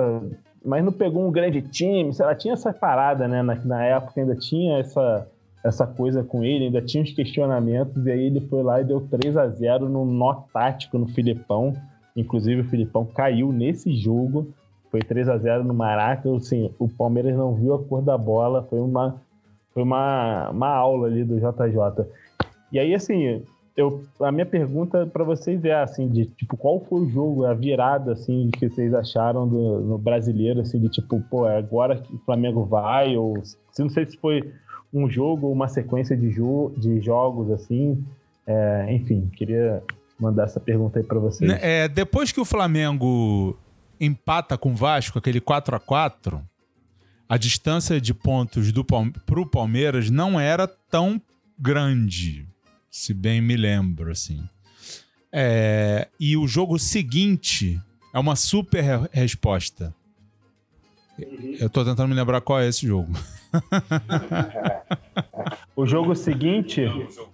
mas não pegou um grande time, sei lá, tinha essa parada, né? Na, na época ainda tinha essa, essa coisa com ele, ainda tinha os questionamentos, e aí ele foi lá e deu 3 a 0 no nó tático no Filipão. Inclusive o Filipão caiu nesse jogo, foi 3 a 0 no Maraca, assim, o Palmeiras não viu a cor da bola, foi uma, foi uma, uma aula ali do JJ. E aí, assim, eu, a minha pergunta para vocês é assim, de tipo, qual foi o jogo, a virada assim que vocês acharam do, no brasileiro, assim, de tipo, pô, é agora que o Flamengo vai, ou se não sei se foi um jogo ou uma sequência de, jo de jogos assim. É, enfim, queria mandar essa pergunta aí para vocês. É, depois que o Flamengo empata com o Vasco, aquele 4 a 4 a distância de pontos do pro Palmeiras não era tão grande se bem me lembro, assim. É, e o jogo seguinte é uma super resposta. Eu tô tentando me lembrar qual é esse jogo. [LAUGHS] o jogo seguinte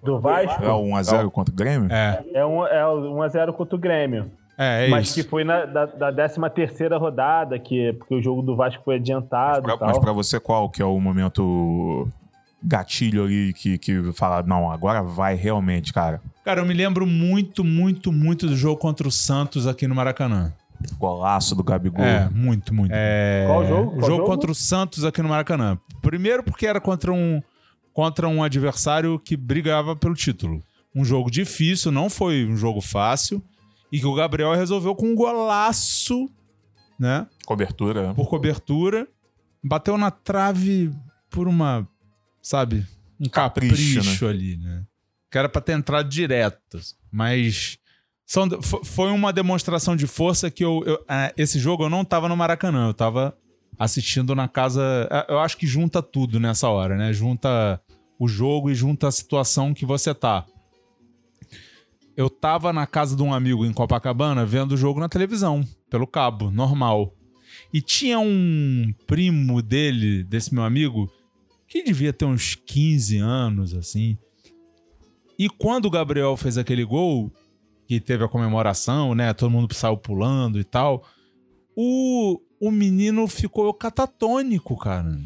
do Vasco. É o 1x0 contra o Grêmio? É. É, um, é o 1x0 contra o Grêmio. É, é mas isso. que foi na, da, da 13 terceira rodada, que, porque o jogo do Vasco foi adiantado. Mas pra, mas pra você, qual que é o momento gatilho ali que, que fala, não, agora vai realmente, cara? Cara, eu me lembro muito, muito, muito do jogo contra o Santos aqui no Maracanã. Golaço do Gabigol. É, muito, muito. É... Qual jogo? Qual o jogo, jogo contra o Santos aqui no Maracanã. Primeiro porque era contra um, contra um adversário que brigava pelo título. Um jogo difícil, não foi um jogo fácil. E que o Gabriel resolveu com um golaço, né? Cobertura. Por cobertura. Bateu na trave por uma sabe? Um capricho, capricho né? ali, né? Que era pra ter entrado direto. Mas são, foi uma demonstração de força que eu, eu, é, esse jogo eu não tava no Maracanã, eu tava assistindo na casa. É, eu acho que junta tudo nessa hora, né? Junta o jogo e junta a situação que você tá. Eu tava na casa de um amigo em Copacabana vendo o jogo na televisão, pelo cabo, normal. E tinha um primo dele, desse meu amigo, que devia ter uns 15 anos, assim. E quando o Gabriel fez aquele gol, que teve a comemoração, né? Todo mundo saiu pulando e tal. O, o menino ficou catatônico, cara.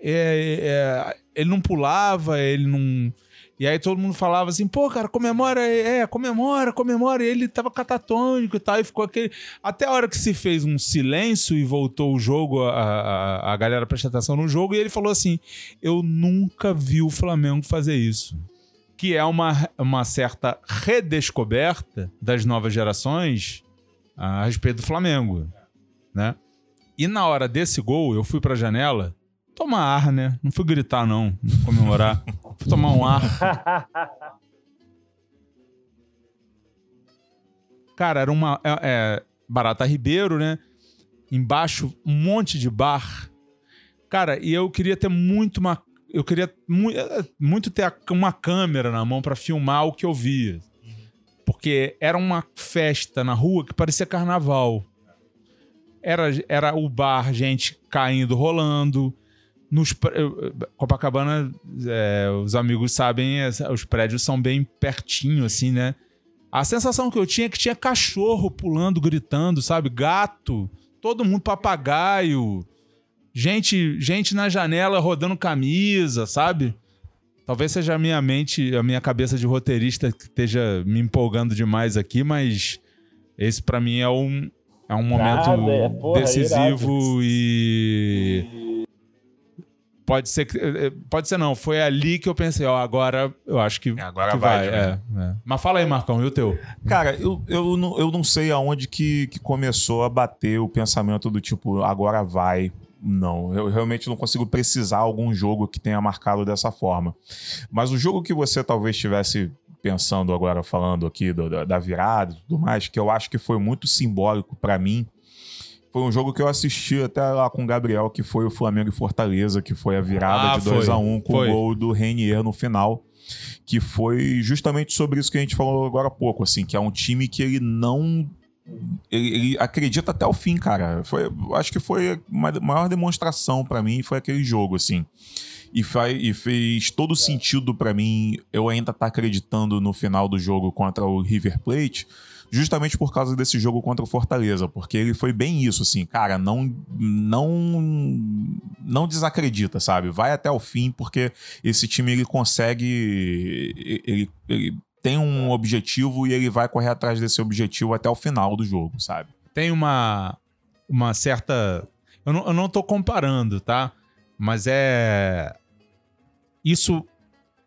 É, é, ele não pulava, ele não e aí todo mundo falava assim, pô, cara, comemora, é, comemora, comemora. E ele tava catatônico e tal, e ficou aquele. Até a hora que se fez um silêncio e voltou o jogo, a, a, a galera prestou atenção no jogo, e ele falou assim: Eu nunca vi o Flamengo fazer isso. Que é uma, uma certa redescoberta das novas gerações a respeito do Flamengo, né? E na hora desse gol, eu fui pra janela tomar ar, né? Não fui gritar, não, comemorar. [LAUGHS] tomar um ar. [LAUGHS] Cara, era uma. É, é, Barata Ribeiro, né? Embaixo, um monte de bar. Cara, e eu queria ter muito uma. Eu queria mu é, muito ter uma câmera na mão para filmar o que eu via. Porque era uma festa na rua que parecia carnaval. Era, era o bar, gente caindo, rolando nos Copacabana, é, os amigos sabem, é, os prédios são bem pertinho, assim, né? A sensação que eu tinha é que tinha cachorro pulando, gritando, sabe? Gato, todo mundo papagaio, gente, gente na janela rodando camisa, sabe? Talvez seja a minha mente, a minha cabeça de roteirista que esteja me empolgando demais aqui, mas esse para mim é um, É um momento Nada, é, porra, decisivo e. Pode ser que. eh, Pode ser não. Foi ali que eu pensei, ó, agora eu acho que, Agora que vai, vai. é, é. Mas fala aí, Marcão, e o teu? Cara, eu, eu, não, eu não sei aonde que, que começou a bater o pensamento do tipo, agora vai. Não, eu realmente não consigo precisar algum jogo que tenha marcado dessa forma. Mas o jogo que você talvez estivesse pensando agora, falando aqui do- da, da virada e tudo mais, que eu acho que foi muito simbólico pra mim, foi um jogo que eu assisti até lá com o Gabriel, que foi o Flamengo e Fortaleza, que foi a virada Ah, de 2 foi, a 1 com foi. o gol do Renier no final que foi justamente sobre isso que a gente falou agora há pouco, assim, que é um time que ele não ele, ele acredita até o fim, cara. Foi, acho que foi uma maior demonstração pra mim foi aquele jogo, assim. E, faz, e fez todo sentido pra mim eu ainda estar acreditando no final do jogo contra o River Plate, justamente por causa desse jogo contra o Fortaleza, porque ele foi bem isso, assim, cara, não não não desacredita, sabe? Vai até o fim, porque esse time ele consegue ele, ele tem um objetivo e ele vai correr atrás desse objetivo até o final do jogo, sabe? Tem uma, uma certa. Eu não, eu não tô comparando, tá? Mas é. Isso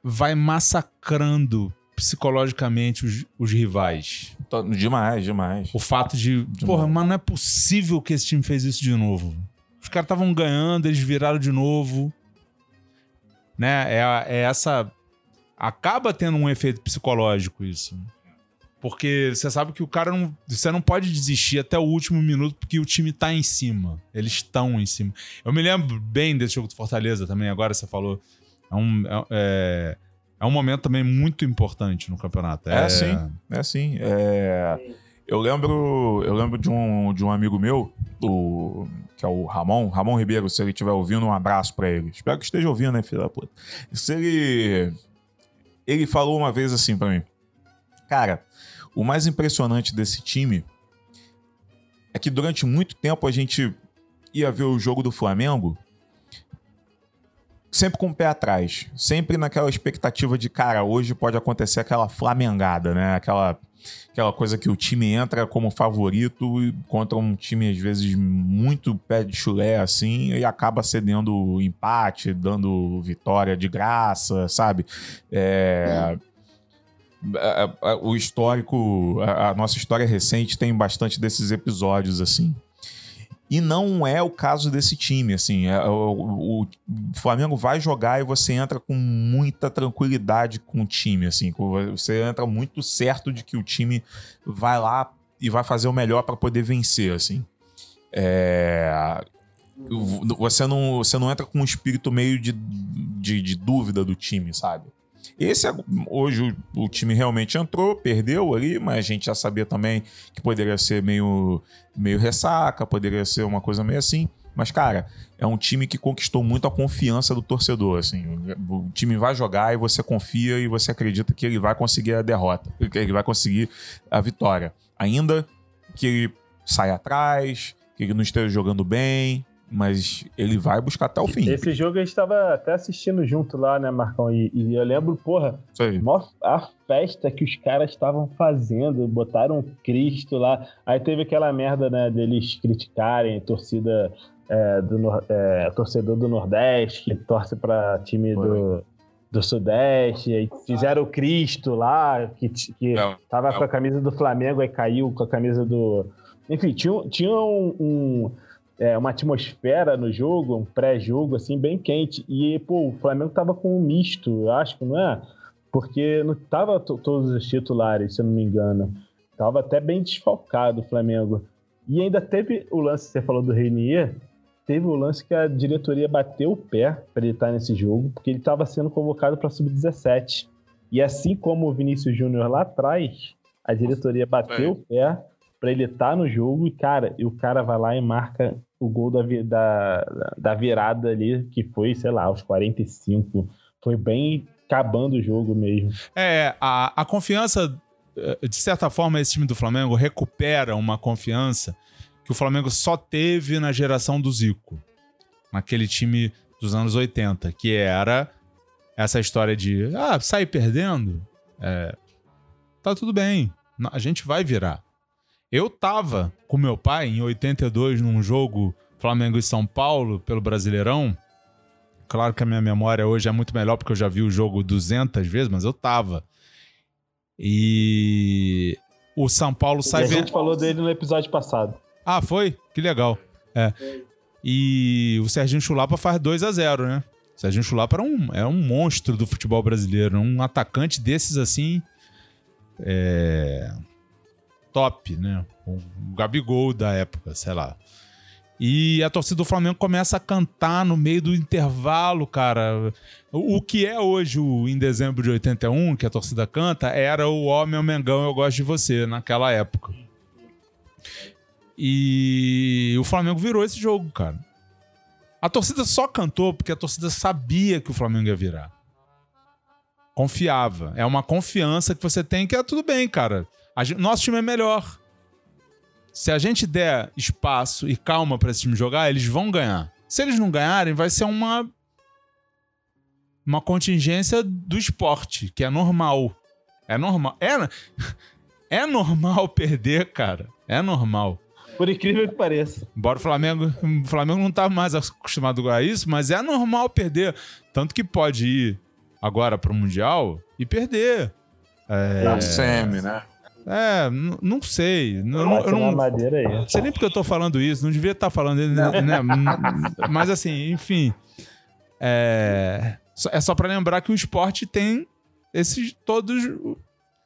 vai massacrando psicologicamente os, os rivais. Demais, demais. O fato de. Porra, mas não é possível que esse time fez isso de novo. Os caras estavam ganhando, eles viraram de novo. Né? É, é essa. Acaba tendo um efeito psicológico isso. Porque você sabe que o cara não. Você não pode desistir até o último minuto porque o time tá em cima. Eles estão em cima. Eu me lembro bem desse jogo do Fortaleza também, agora você falou. É um, é, é, é um momento também muito importante no campeonato. É, sim. É assim. É... Eu lembro, eu lembro de um, de um amigo meu, o, que é o Ramon, Ramon Ribeiro, se ele estiver ouvindo, um abraço pra ele. Espero que esteja ouvindo, né, filho da puta. Se ele. Ele falou uma vez assim pra mim. Cara, o mais impressionante desse time é que durante muito tempo a gente ia ver o jogo do Flamengo sempre com o pé atrás, sempre naquela expectativa de, cara, hoje pode acontecer aquela flamengada, né? Aquela, aquela coisa que o time entra como favorito contra um time, às vezes, muito pé de chulé, assim, e acaba cedendo empate, dando vitória de graça, sabe? É, a- a- o histórico, a nossa história recente tem bastante desses episódios, assim. E não é o caso desse time, assim. É, o, o- Flamengo vai jogar e você entra com muita tranquilidade com o time, assim. Você entra muito certo de que o time vai lá e vai fazer o melhor para poder vencer, assim. É, Você não, você não entra com um espírito meio de, de, de dúvida do time, sabe? Esse é- hoje o, o time realmente entrou, perdeu ali, mas a gente já sabia também que poderia ser meio, meio ressaca, poderia ser uma coisa meio assim. Mas, cara, é um time que conquistou muito a confiança do torcedor. Assim. O time vai jogar e você confia e você acredita que ele vai conseguir a derrota, que ele vai conseguir a vitória. Ainda que ele saia atrás, que ele não esteja jogando bem, mas ele vai buscar até o fim. Esse jogo a gente tava até assistindo junto lá, né, Marcão? E, e eu lembro, porra, a festa que os caras estavam fazendo, botaram Cristo lá. Aí teve aquela merda, né, deles criticarem a torcida é, do é, torcedor do Nordeste, que torce pra time do, do Sudeste. Aí fizeram o Cristo lá, que, que Não, tava não. com a camisa do Flamengo, aí caiu com a camisa do. Enfim, tinha, tinha um- um, é, uma atmosfera no jogo, um pré-jogo, assim, bem quente. E, pô, o Flamengo tava com um misto, eu acho, não é? Porque não tava to- todos os titulares, se eu não me engano. Tava até bem desfalcado o Flamengo. E ainda teve o lance que você falou do Reinier, teve o lance que a diretoria bateu o pé para ele estar nesse jogo, porque ele estava sendo convocado para sub-17. E assim como o Vinícius Júnior lá atrás, a diretoria bateu o pé para ele estar no jogo e, cara, e o cara vai lá e marca o gol da, da, da virada ali, que foi, sei lá, aos 45. Foi bem acabando o jogo mesmo. É, a, a confiança, eh, de certa forma, esse time do Flamengo recupera uma confiança que o Flamengo só teve na geração do Zico. Naquele time dos anos 80, que era essa história de, ah, sai perdendo, é, tá tudo bem, a gente vai virar. Eu tava com meu pai em 82 num jogo Flamengo e São Paulo pelo Brasileirão. Claro que a minha memória hoje é muito melhor porque eu já vi o jogo 200 vezes, mas eu tava. E o São Paulo sai a gente falou dele no episódio passado. Ah, foi? Que legal. É. E o Serginho Chulapa faz 2 a 0 né? O Serginho Chulapa era um, era um monstro do futebol brasileiro. Um atacante desses assim. É... Top, né? O Gabigol da época, sei lá. E a torcida do Flamengo começa a cantar no meio do intervalo, cara. O que é hoje, em dezembro de 81, que a torcida canta, era o Ó, meu Mengão, eu gosto de você, naquela época. E o Flamengo virou esse jogo, cara. A torcida só cantou porque a torcida sabia que o Flamengo ia virar. Confiava. É uma confiança que você tem que é tudo bem, cara. A gen- nosso time é melhor. Se a gente der espaço e calma pra esse time jogar, eles vão ganhar. Se eles não ganharem, vai ser uma uma contingência do esporte, que é normal. É normal. É, [LAUGHS] é normal perder, cara. É normal. Por incrível que pareça. Embora o Flamengo, o Flamengo não tá mais acostumado a isso, mas é normal perder. Tanto que pode ir agora pro Mundial e perder. É, Na semi, né? É não sei. Não, eu não, madeira aí. não sei nem porque eu tô falando isso, não devia estar falando ele, né? [LAUGHS] Mas assim, enfim. É, só- é só pra lembrar que o esporte tem esses todos,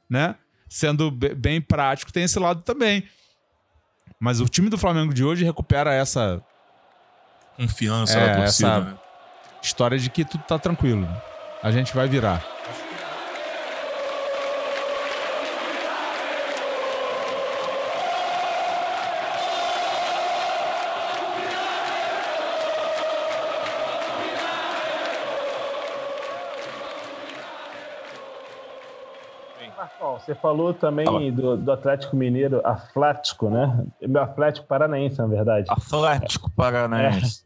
né? Sendo be- bem prático, tem esse lado também. Mas o time do Flamengo de hoje recupera essa Confiança É, da torcida, essa- né? história de que tudo tá tranquilo. A gente vai virar. Você falou também do, do Atlético Mineiro, Atlético, né? Meu Atlético Paranaense, na verdade. Atlético Paranaense.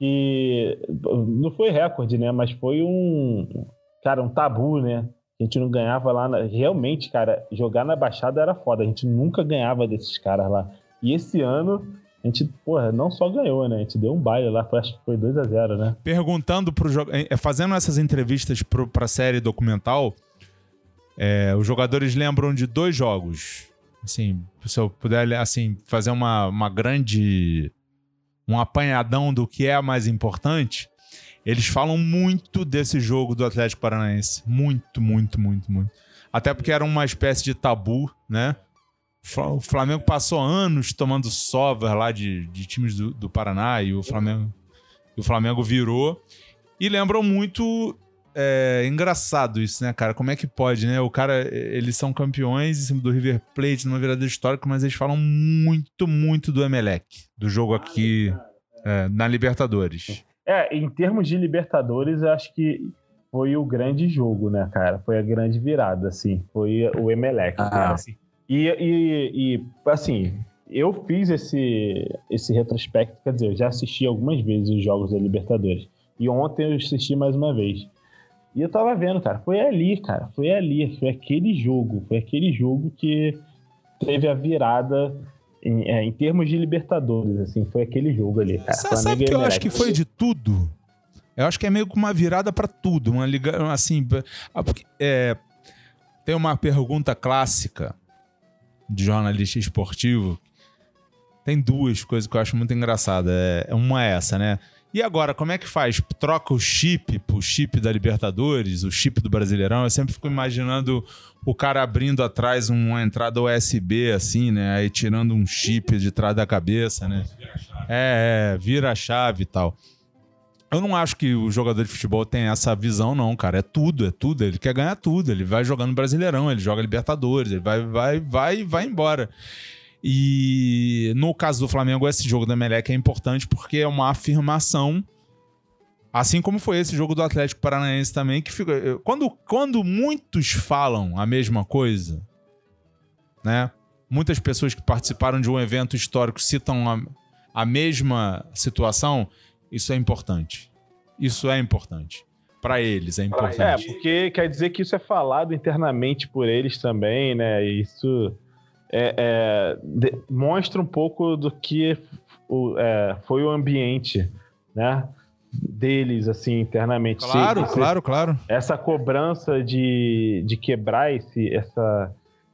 E não foi recorde, né? Mas foi um, cara, um tabu, né? A gente não ganhava lá. na- Realmente, cara, jogar na Baixada era foda. A gente nunca ganhava desses caras lá. E esse ano, a gente, porra, não só ganhou, né? A gente deu um baile lá, foi, acho que foi 2 a 0 né? perguntando pro jogo, fazendo essas entrevistas pro, pra série documental, é, os jogadores lembram de dois jogos. Assim, se eu puder assim fazer uma, uma grande um apanhadão do que é mais importante, eles falam muito desse jogo do Atlético Paranaense, muito, muito, muito, muito. Até porque era uma espécie de tabu, né? O Flamengo passou anos tomando sova lá de, de times do, do Paraná e o Flamengo o Flamengo virou. E lembram muito. É engraçado isso, né, cara? Como é que pode, né? O cara, eles são campeões em cima do River Plate numa virada histórica, mas eles falam muito, muito do Emelec, do jogo aqui é, na Libertadores. É, em termos de Libertadores, eu acho que foi o grande jogo, né, cara? Foi a grande virada, assim. Foi o Emelec, Ah. cara. Assim. E, e, e, assim, eu fiz esse, esse retrospecto, quer dizer, eu já assisti algumas vezes os jogos da Libertadores. E ontem eu assisti mais uma vez. E eu tava vendo, cara, foi ali, cara, foi ali, foi aquele jogo, foi aquele jogo que teve a virada em, é, em termos de Libertadores, assim, foi aquele jogo ali, cara. Sabe e que eu acho que foi de tudo? Eu acho que é meio que uma virada pra tudo, uma liga, assim, ah, é, tem uma pergunta clássica de jornalista esportivo. Tem duas coisas que eu acho muito engraçada. É, uma é essa, né? E agora, como é que faz? Troca o chip pro chip da Libertadores, o chip do Brasileirão? Eu sempre fico imaginando o cara abrindo atrás uma entrada USB, assim, né? Aí tirando um chip de trás da cabeça, né? É, é, vira a chave e tal. Eu não acho que o jogador de futebol tem essa visão, não, cara. É tudo, é tudo. Ele quer ganhar tudo. Ele vai jogando Brasileirão, ele joga Libertadores, ele vai, vai, vai, vai embora. E no caso do Flamengo, esse jogo da Meleca é importante porque é uma afirmação. Assim como foi esse jogo do Atlético Paranaense também, que fica. eu- Quando, quando muitos falam a mesma coisa, né? Muitas pessoas que participaram de um evento histórico citam a, a mesma situação, isso é importante. Isso é importante. Para eles é É, importante. porque quer dizer que isso é falado internamente por eles também, né? Isso é, é, de, mostra um pouco do que o, é, foi o ambiente, né? Deles, assim, internamente. Claro, Esse- claro, claro. essa cobrança de, de quebrar esse, essa,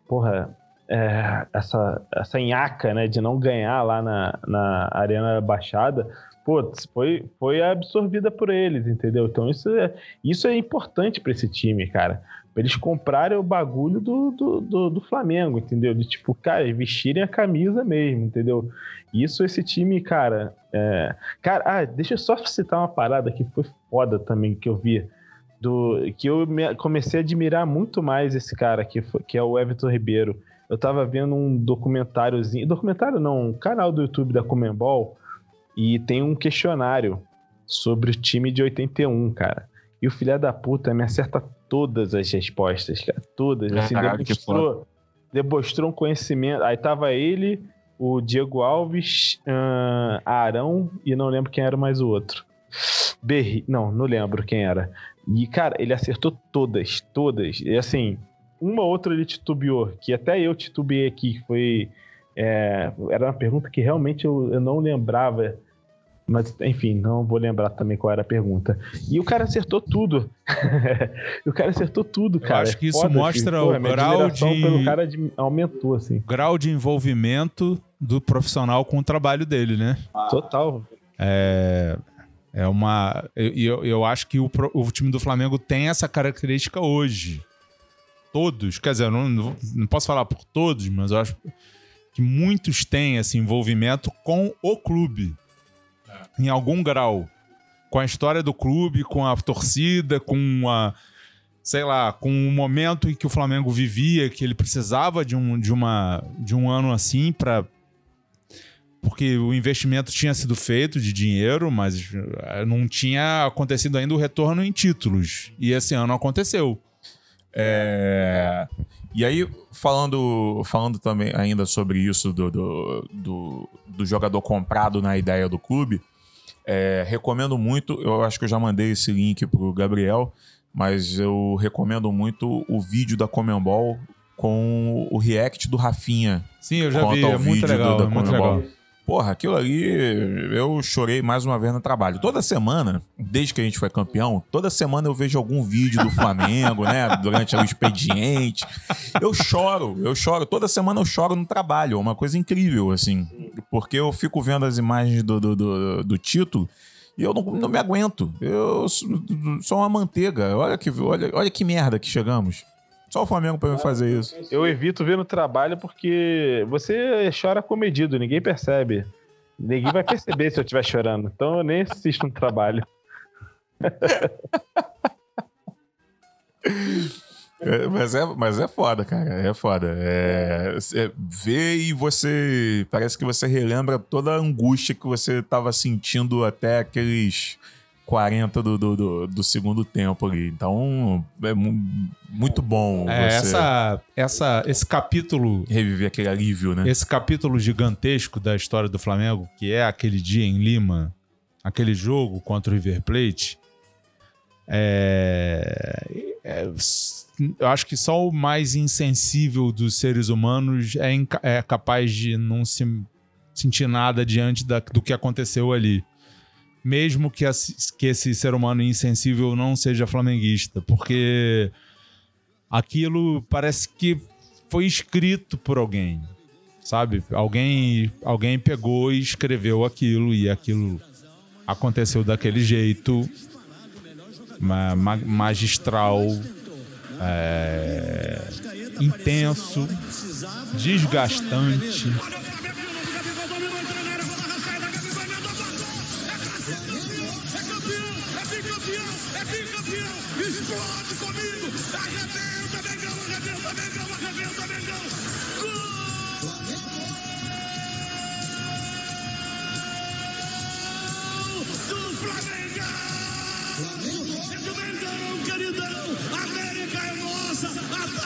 porra, é, essa, essa nhaca, né, de não ganhar lá na, na Arena Baixada, putz, foi, foi absorvida por eles, entendeu? Então isso é, isso é importante para esse time, cara. Eles comprarem o bagulho do, do, do, do Flamengo, entendeu? De tipo, cara, vestirem a camisa mesmo, entendeu? Isso, esse time, cara. é, Cara, ah, deixa eu só citar uma parada que foi foda também que eu vi do que eu me- comecei a admirar muito mais esse cara que, foi- que é o Everton Ribeiro. Eu tava vendo um documentáriozinho, documentário não, um canal do YouTube da Comembol e tem um questionário sobre o time de 81, cara. E o filho da puta me acerta todas as respostas, cara, todas, assim, demonstrou, demonstrou um conhecimento. Aí tava ele, o Diego Alves, ahn, Arão e não lembro quem era mais o outro. Berri, não, não lembro quem era. E, cara, ele acertou todas, todas. E assim, uma outra ele titubeou, que até eu titubeei aqui, que foi. é, era uma pergunta que realmente eu, eu não lembrava. Mas, enfim, não vou lembrar também qual era a pergunta. E o cara acertou tudo. [LAUGHS] O cara acertou tudo, Eu cara. acho que É isso foda, mostra assim. o Pô, grau de- pelo cara de- aumentou, assim. Grau de envolvimento do profissional com o trabalho dele, né? Total. É, é uma. Eu, eu, eu acho que o, pro- o time do Flamengo tem essa característica hoje. Todos, quer dizer, eu não, não não posso falar por todos, mas eu acho que muitos têm esse envolvimento com o clube. Em algum grau. Com a história do clube, com a torcida, com a. Sei lá, com o momento em que o Flamengo vivia, que ele precisava de um, de uma, de um ano assim para porque o investimento tinha sido feito de dinheiro, mas eh, não tinha acontecido ainda o retorno em títulos. E esse ano aconteceu. É, E aí, falando, falando também ainda sobre isso do, do, do, do jogador comprado na ideia do clube, é, recomendo muito, eu acho que eu já mandei esse link pro Gabriel, mas eu recomendo muito o vídeo da Comembol com o react do Rafinha. Sim, eu já vi, é muito vídeo legal, do- é da muito Comebol. legal. Porra, aquilo ali eu chorei mais uma vez no trabalho. Toda semana, desde que a gente foi campeão, toda semana eu vejo algum vídeo do Flamengo, né? [LAUGHS] Durante o expediente. Eu choro, eu choro. Toda semana eu choro no trabalho. É uma coisa incrível, assim. Porque eu fico vendo as imagens do, do, do, do título e eu não, não me aguento. Eu sou uma manteiga. Olha que, olha, olha que merda que chegamos. Só o Flamengo pra me fazer isso. Eu evito ver no trabalho porque você chora comedido, ninguém percebe. Ninguém vai perceber se eu estiver chorando. Então eu nem assisto no trabalho. [LAUGHS] É, mas, é, mas é foda, cara. É foda. É, é, ver e você. Parece que você relembra toda a angústia que você tava sentindo até aqueles 40 do, do, do, do segundo tempo ali. Então, é mu- muito bom É, você essa, essa, esse capítulo reviver aquele alívio, né? Esse capítulo gigantesco da história do Flamengo, que é aquele dia em Lima, aquele jogo contra o River Plate, é, é- eu acho que só o mais insensível dos seres humanos é, é capaz de não se sentir nada diante da- do que aconteceu ali. Mesmo que, esse- que esse ser humano insensível não seja flamenguista, porque aquilo parece que foi escrito por alguém sabe? Alguém, alguém pegou e escreveu aquilo e aquilo aconteceu daquele jeito ma- magistral, é, intenso, desgastante.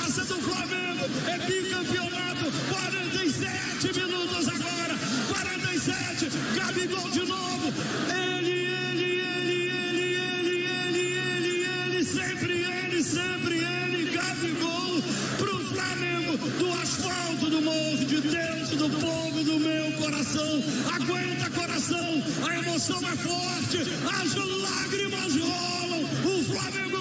taça do Flamengo, é bicampeonato, 47 minutos agora, 47, Gabigol de novo, ele, ele, ele, ele, ele, ele, ele, ele, sempre ele, sempre ele, Gabigol pro Flamengo, do asfalto do morro, de dentro do povo, do meu coração, aguenta coração, a emoção é forte, as lágrimas rolam, o Flamengo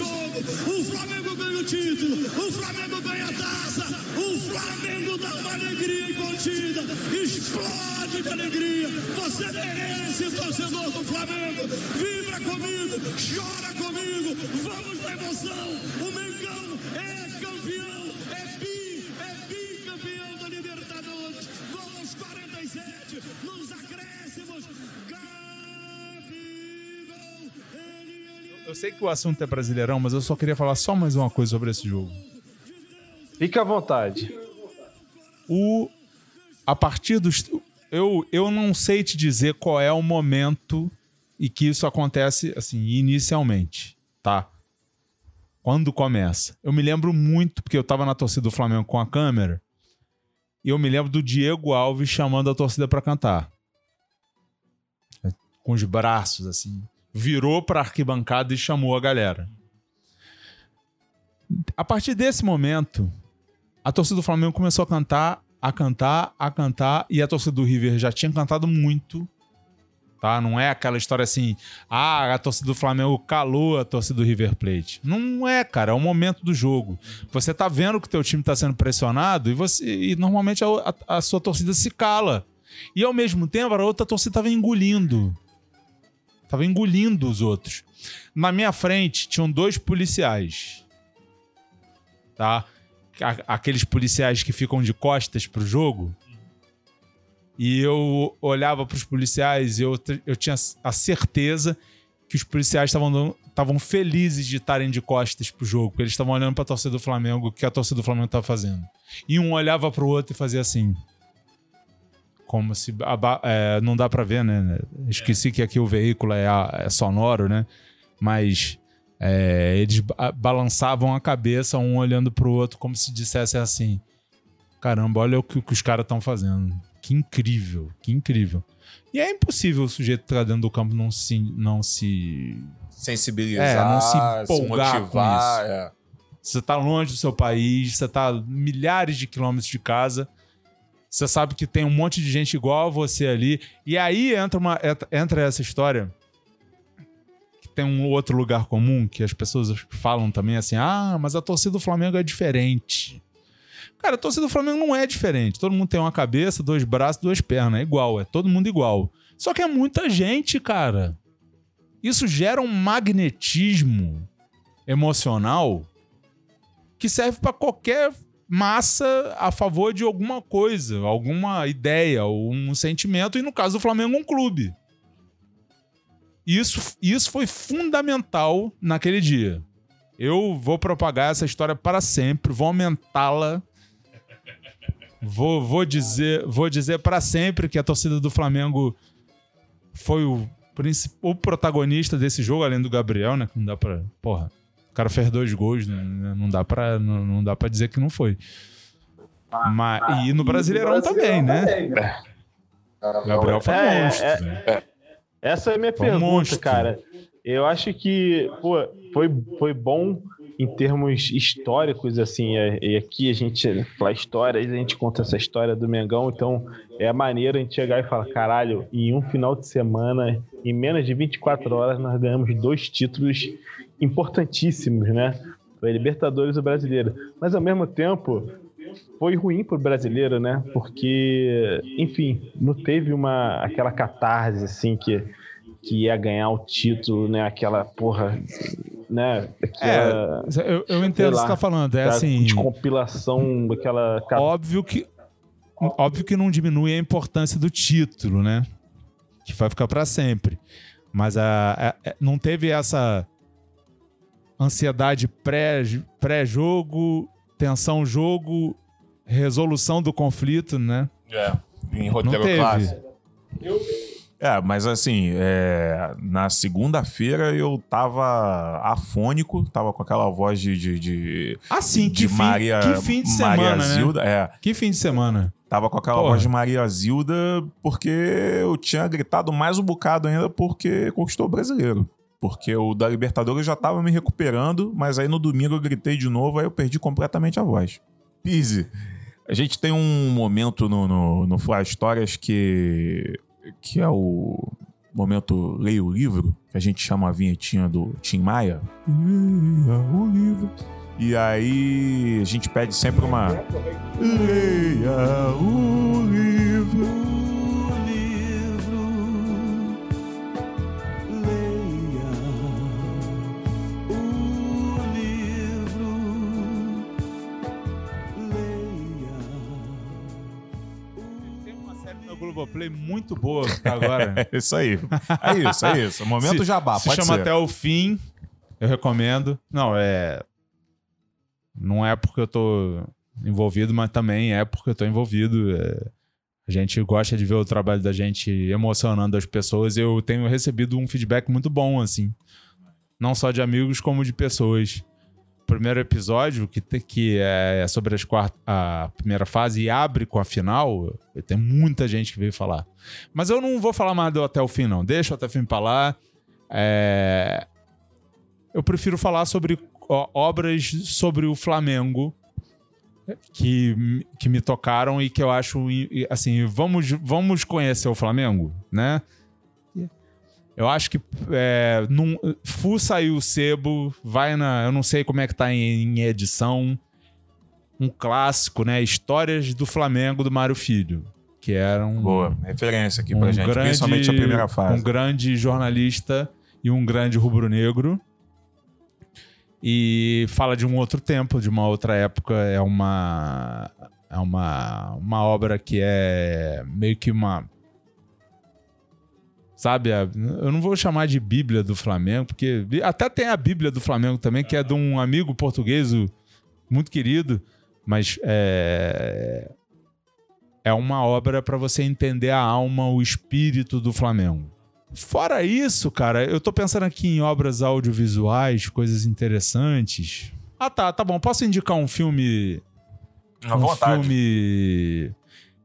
jogo, o Flamengo ganha o título, o Flamengo ganha a taça, o Flamengo dá uma alegria incontida, explode de alegria. Você merece, torcedor do Flamengo. Vibra comigo, chora comigo, vamos na emoção. O Mengão é campeão, é bi, é bicampeão da Libertadores. Aos 47, nos acréscimos. Eu sei que o assunto é brasileirão, mas eu só queria falar só mais uma coisa sobre esse jogo. Fica à vontade. O a partir dos eu, eu não sei te dizer qual é o momento e que isso acontece assim inicialmente, tá? Quando começa. Eu me lembro muito porque eu tava na torcida do Flamengo com a câmera e eu me lembro do Diego Alves chamando a torcida para cantar. Com os braços assim, virou para arquibancada e chamou a galera. A partir desse momento, a torcida do Flamengo começou a cantar, a cantar, a cantar, e a torcida do River já tinha cantado muito. Tá? Não é aquela história assim, ah, a torcida do Flamengo calou a torcida do River Plate. Não é, cara, é o momento do jogo. Você tá vendo que teu time tá sendo pressionado e você e normalmente a, a- a sua torcida se cala. E ao mesmo tempo, a outra torcida tava engolindo. Tava engolindo os outros. Na minha frente tinham dois policiais. Tá? A- aqueles policiais que ficam de costas pro jogo. E eu olhava pros policiais e eu, eu tinha a certeza que os policiais estavam felizes de estarem de costas pro jogo, porque eles estavam olhando pra torcida do Flamengo, o que a torcida do Flamengo tava fazendo. E um olhava pro outro e fazia assim. Como se. é, não dá pra ver, né? Esqueci que aqui o veículo é, a- é sonoro, né? Mas é, eles ba- balançavam a cabeça, um olhando pro outro, como se dissesse assim: caramba, olha o que, o que os caras estão fazendo. Que incrível, que incrível. E é impossível o sujeito que tá dentro do campo não se. Não se Sensibilizar, É, não se se empolgar com motivar. isso. é. Você tá longe do seu país, você tá milhares de quilômetros de casa. Você sabe que tem um monte de gente igual a você ali. E aí entra, uma, entra essa história que tem um outro lugar comum que as pessoas falam também assim: ah, mas a torcida do Flamengo é diferente. Cara, a torcida do Flamengo não é diferente. Todo mundo tem uma cabeça, dois braços, duas pernas. É igual, é todo mundo igual. Só que é muita gente, cara. Isso gera um magnetismo emocional que serve para qualquer massa a favor de alguma coisa, alguma ideia, um sentimento, e no caso do Flamengo, um clube. Isso, isso foi fundamental naquele dia. Eu vou propagar essa história para sempre, vou aumentá-la. Vou, vou dizer, vou dizer para sempre que a torcida do Flamengo foi o, o protagonista desse jogo, além do Gabriel, né? Que não dá pra. Porra, cara fez dois gols, né? não dá pra, não, não dá pra dizer que não foi. Mas, e no Brasileirão também, né? O Gabriel foi um É, monstro. é- né? Essa é a minha Foi um pergunta, monstro. cara. Eu acho que pô, foi, foi bom em termos históricos, assim, é- e aqui a gente fala histórias, a gente conta essa história do Mengão, então é a maneira a gente chegar e falar, caralho, em um final de semana, em menos de 24 horas, nós ganhamos dois títulos importantíssimos, né? Foi Libertadores e o Brasileiro. Mas ao mesmo tempo, foi ruim pro brasileiro, né? Porque, enfim, não teve uma aquela catarse assim que que ia ganhar o título, né? Aquela porra, né? Aquela, Eu, eu entendo o que você tá falando. É assim. de compilação, aquela Óbvio que, óbvio que não diminui a importância do título, né? Que vai ficar pra sempre. Mas a, a- a- não teve essa ansiedade pré- pré-jogo, tensão jogo, resolução do conflito, né? É, em Não roteiro teve. clássico. É, mas assim, é, na segunda-feira eu tava afônico, tava com aquela voz de, de, de, Assim, de que, fim, Maria, que fim de Maria semana, né? Zilda. É, Que fim de semana. tava com aquela Porra. voz de Maria Zilda porque eu tinha gritado mais um bocado ainda porque conquistou o brasileiro. Porque o da Libertadores já tava me recuperando, mas aí no domingo eu gritei de novo, aí eu perdi completamente a voz. Pise, a gente tem um momento no, no, no Fly Histórias que, que é o, momento leia o livro, que a gente chama a vinhetinha do Tim Maia. Leia o livro. E aí a gente pede sempre uma. Leia o livro. Globoplay muito boa agora. [LAUGHS] É isso aí. É isso, é isso. Momento se, jabá, se pode chama ser. Até o Fim. Eu recomendo. Não, é. Não é porque eu tô envolvido, mas também é porque eu tô envolvido. É, A gente gosta de ver o trabalho da gente emocionando as pessoas. Eu tenho recebido um feedback muito bom, assim. Não só de amigos, como de pessoas. Primeiro episódio, que, que é sobre as quart- a primeira fase e abre com a final, tem muita gente que veio falar. Mas eu não vou falar mais do até o fim, não. Deixa o até o fim pra lá. É, Eu prefiro falar sobre ó, obras sobre o Flamengo que, que me tocaram e que eu acho assim vamos vamos conhecer o Flamengo né eu acho que é, num, aí o sebo vai na eu não sei como é que tá em, em edição um clássico né histórias do Flamengo do Mário Filho que era um Boa, referência aqui pra gente, principalmente a primeira fase. um grande jornalista e um grande rubro-negro. E fala de um outro tempo, de uma outra época. É uma é uma, uma obra que é meio que uma sabe, eu não vou chamar de Bíblia do Flamengo, porque até tem a Bíblia do Flamengo também, que é de um amigo português muito querido, mas é é uma obra para você entender a alma, o espírito do Flamengo. Fora isso, cara, eu tô pensando aqui em obras audiovisuais, coisas interessantes. Ah, tá, tá bom. Posso indicar um filme. À um vontade. filme.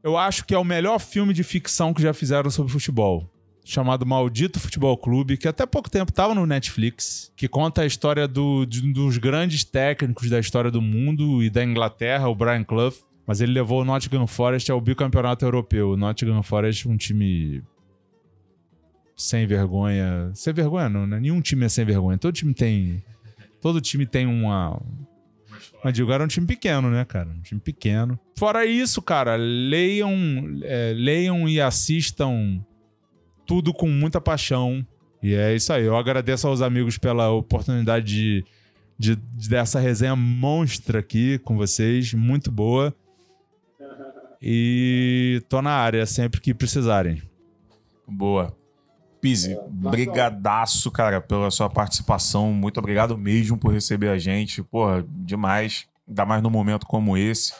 Eu acho que é o melhor filme de ficção que já fizeram sobre futebol. Chamado Maldito Futebol Clube, que até pouco tempo estava no Netflix, que conta a história do- de dos grandes técnicos da história do mundo e da Inglaterra, o Brian Clough. Mas ele levou o Nottingham Forest ao bicampeonato europeu. O Nottingham Forest, um time sem vergonha. Sem vergonha, não, né? Nenhum time é sem vergonha. Todo time tem. Todo time tem uma. Mas digo, era um time pequeno, né, cara? Um time pequeno. Fora isso, cara, leiam, é, leiam e assistam tudo com muita paixão. E é isso aí. Eu agradeço aos amigos pela oportunidade de, de- de- dessa resenha monstra aqui com vocês. Muito boa. E tô na área sempre que precisarem. Boa. Pizzi, brigadaço, cara, pela sua participação. Muito obrigado mesmo por receber a gente. Porra, demais. Ainda mais num momento como esse,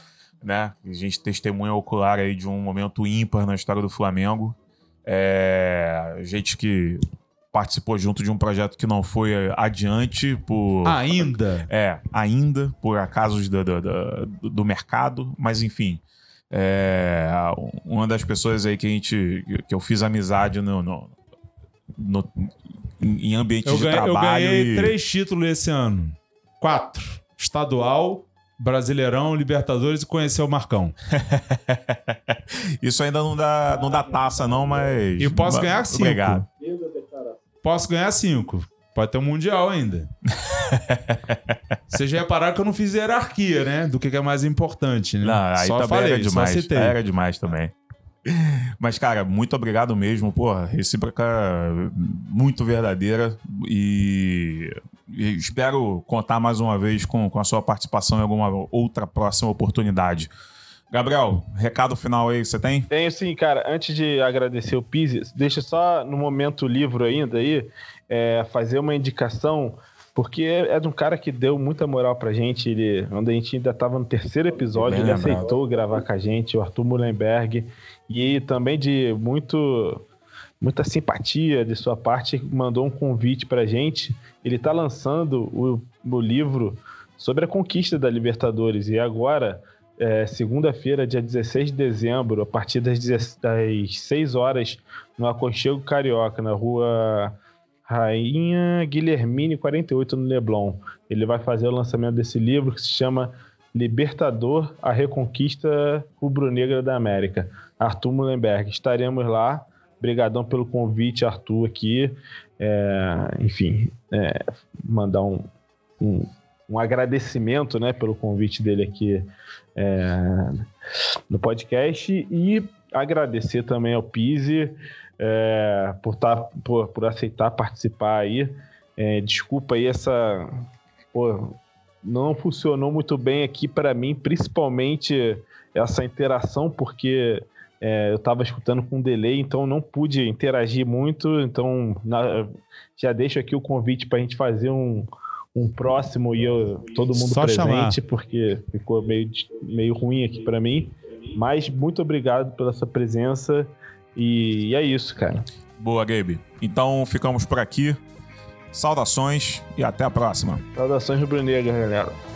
né? A gente testemunha ocular aí de um momento ímpar na história do Flamengo. É... Gente que participou junto de um projeto que não foi adiante por... Ainda. É, ainda, por acasos do, do, do- do mercado, mas enfim. É, uma das pessoas aí que a gente. que eu fiz amizade no, no- no- em ambientes Eu, de ganhei, eu trabalho. ganhei e- três títulos esse ano. Quatro. Estadual, Brasileirão, Libertadores e conhecer o Marcão. [LAUGHS] Isso ainda não dá, não dá taça, não, mas. E eu posso ganhar cinco. Obrigado. Posso ganhar cinco. Pode ter um Mundial ainda. [LAUGHS] Vocês já repararam que eu não fiz hierarquia, né? Do que é mais importante, né? Não, aí só também falei, era só demais. citei. Era demais também. Mas, cara, muito obrigado mesmo. Porra, recíproca muito verdadeira. E espero contar mais uma vez com, com a sua participação em alguma outra próxima oportunidade. Gabriel, recado final aí que você tem? Tenho sim, cara. Antes de agradecer o Pizzi, deixa só no momento livro ainda aí, é, fazer uma indicação, porque é, é de um cara que deu muita moral pra gente. Ele, onde a gente ainda tava no terceiro episódio, Bem ele aceitou gravar com a gente, o Arthur Mullenberg. E também de muito muita simpatia de sua parte, mandou um convite pra gente. Ele tá lançando o, o livro sobre a conquista da Libertadores. E agora, é, segunda-feira, dia 16 de dezembro, a partir das, 10 das 6 horas, no Aconchego Carioca, na rua Rainha Guilhermine 48, no Leblon. Ele vai fazer o lançamento desse livro que se chama Libertador, a Reconquista Rubro-Negra da América. Arthur Mullenberg. Estaremos lá. Obrigadão pelo convite, Arthur, aqui. É, enfim, é, mandar um, um, um, agradecimento né, pelo convite dele aqui é, no podcast e agradecer também ao Pise é, por, tá, por, por aceitar participar aí. É, desculpa aí essa. Pô, não funcionou muito bem aqui para mim, principalmente essa interação, porque é, eu estava escutando com delay, então não pude interagir muito. Então na, já deixo aqui o convite para a gente fazer um, um próximo e eu, todo mundo Só presente, chamar. porque ficou meio, meio ruim aqui para mim. Mas muito obrigado pela sua presença e, e é isso, cara. Boa, Gabe. Então ficamos por aqui. Saudações e até a próxima. Saudações rubro-negra, galera.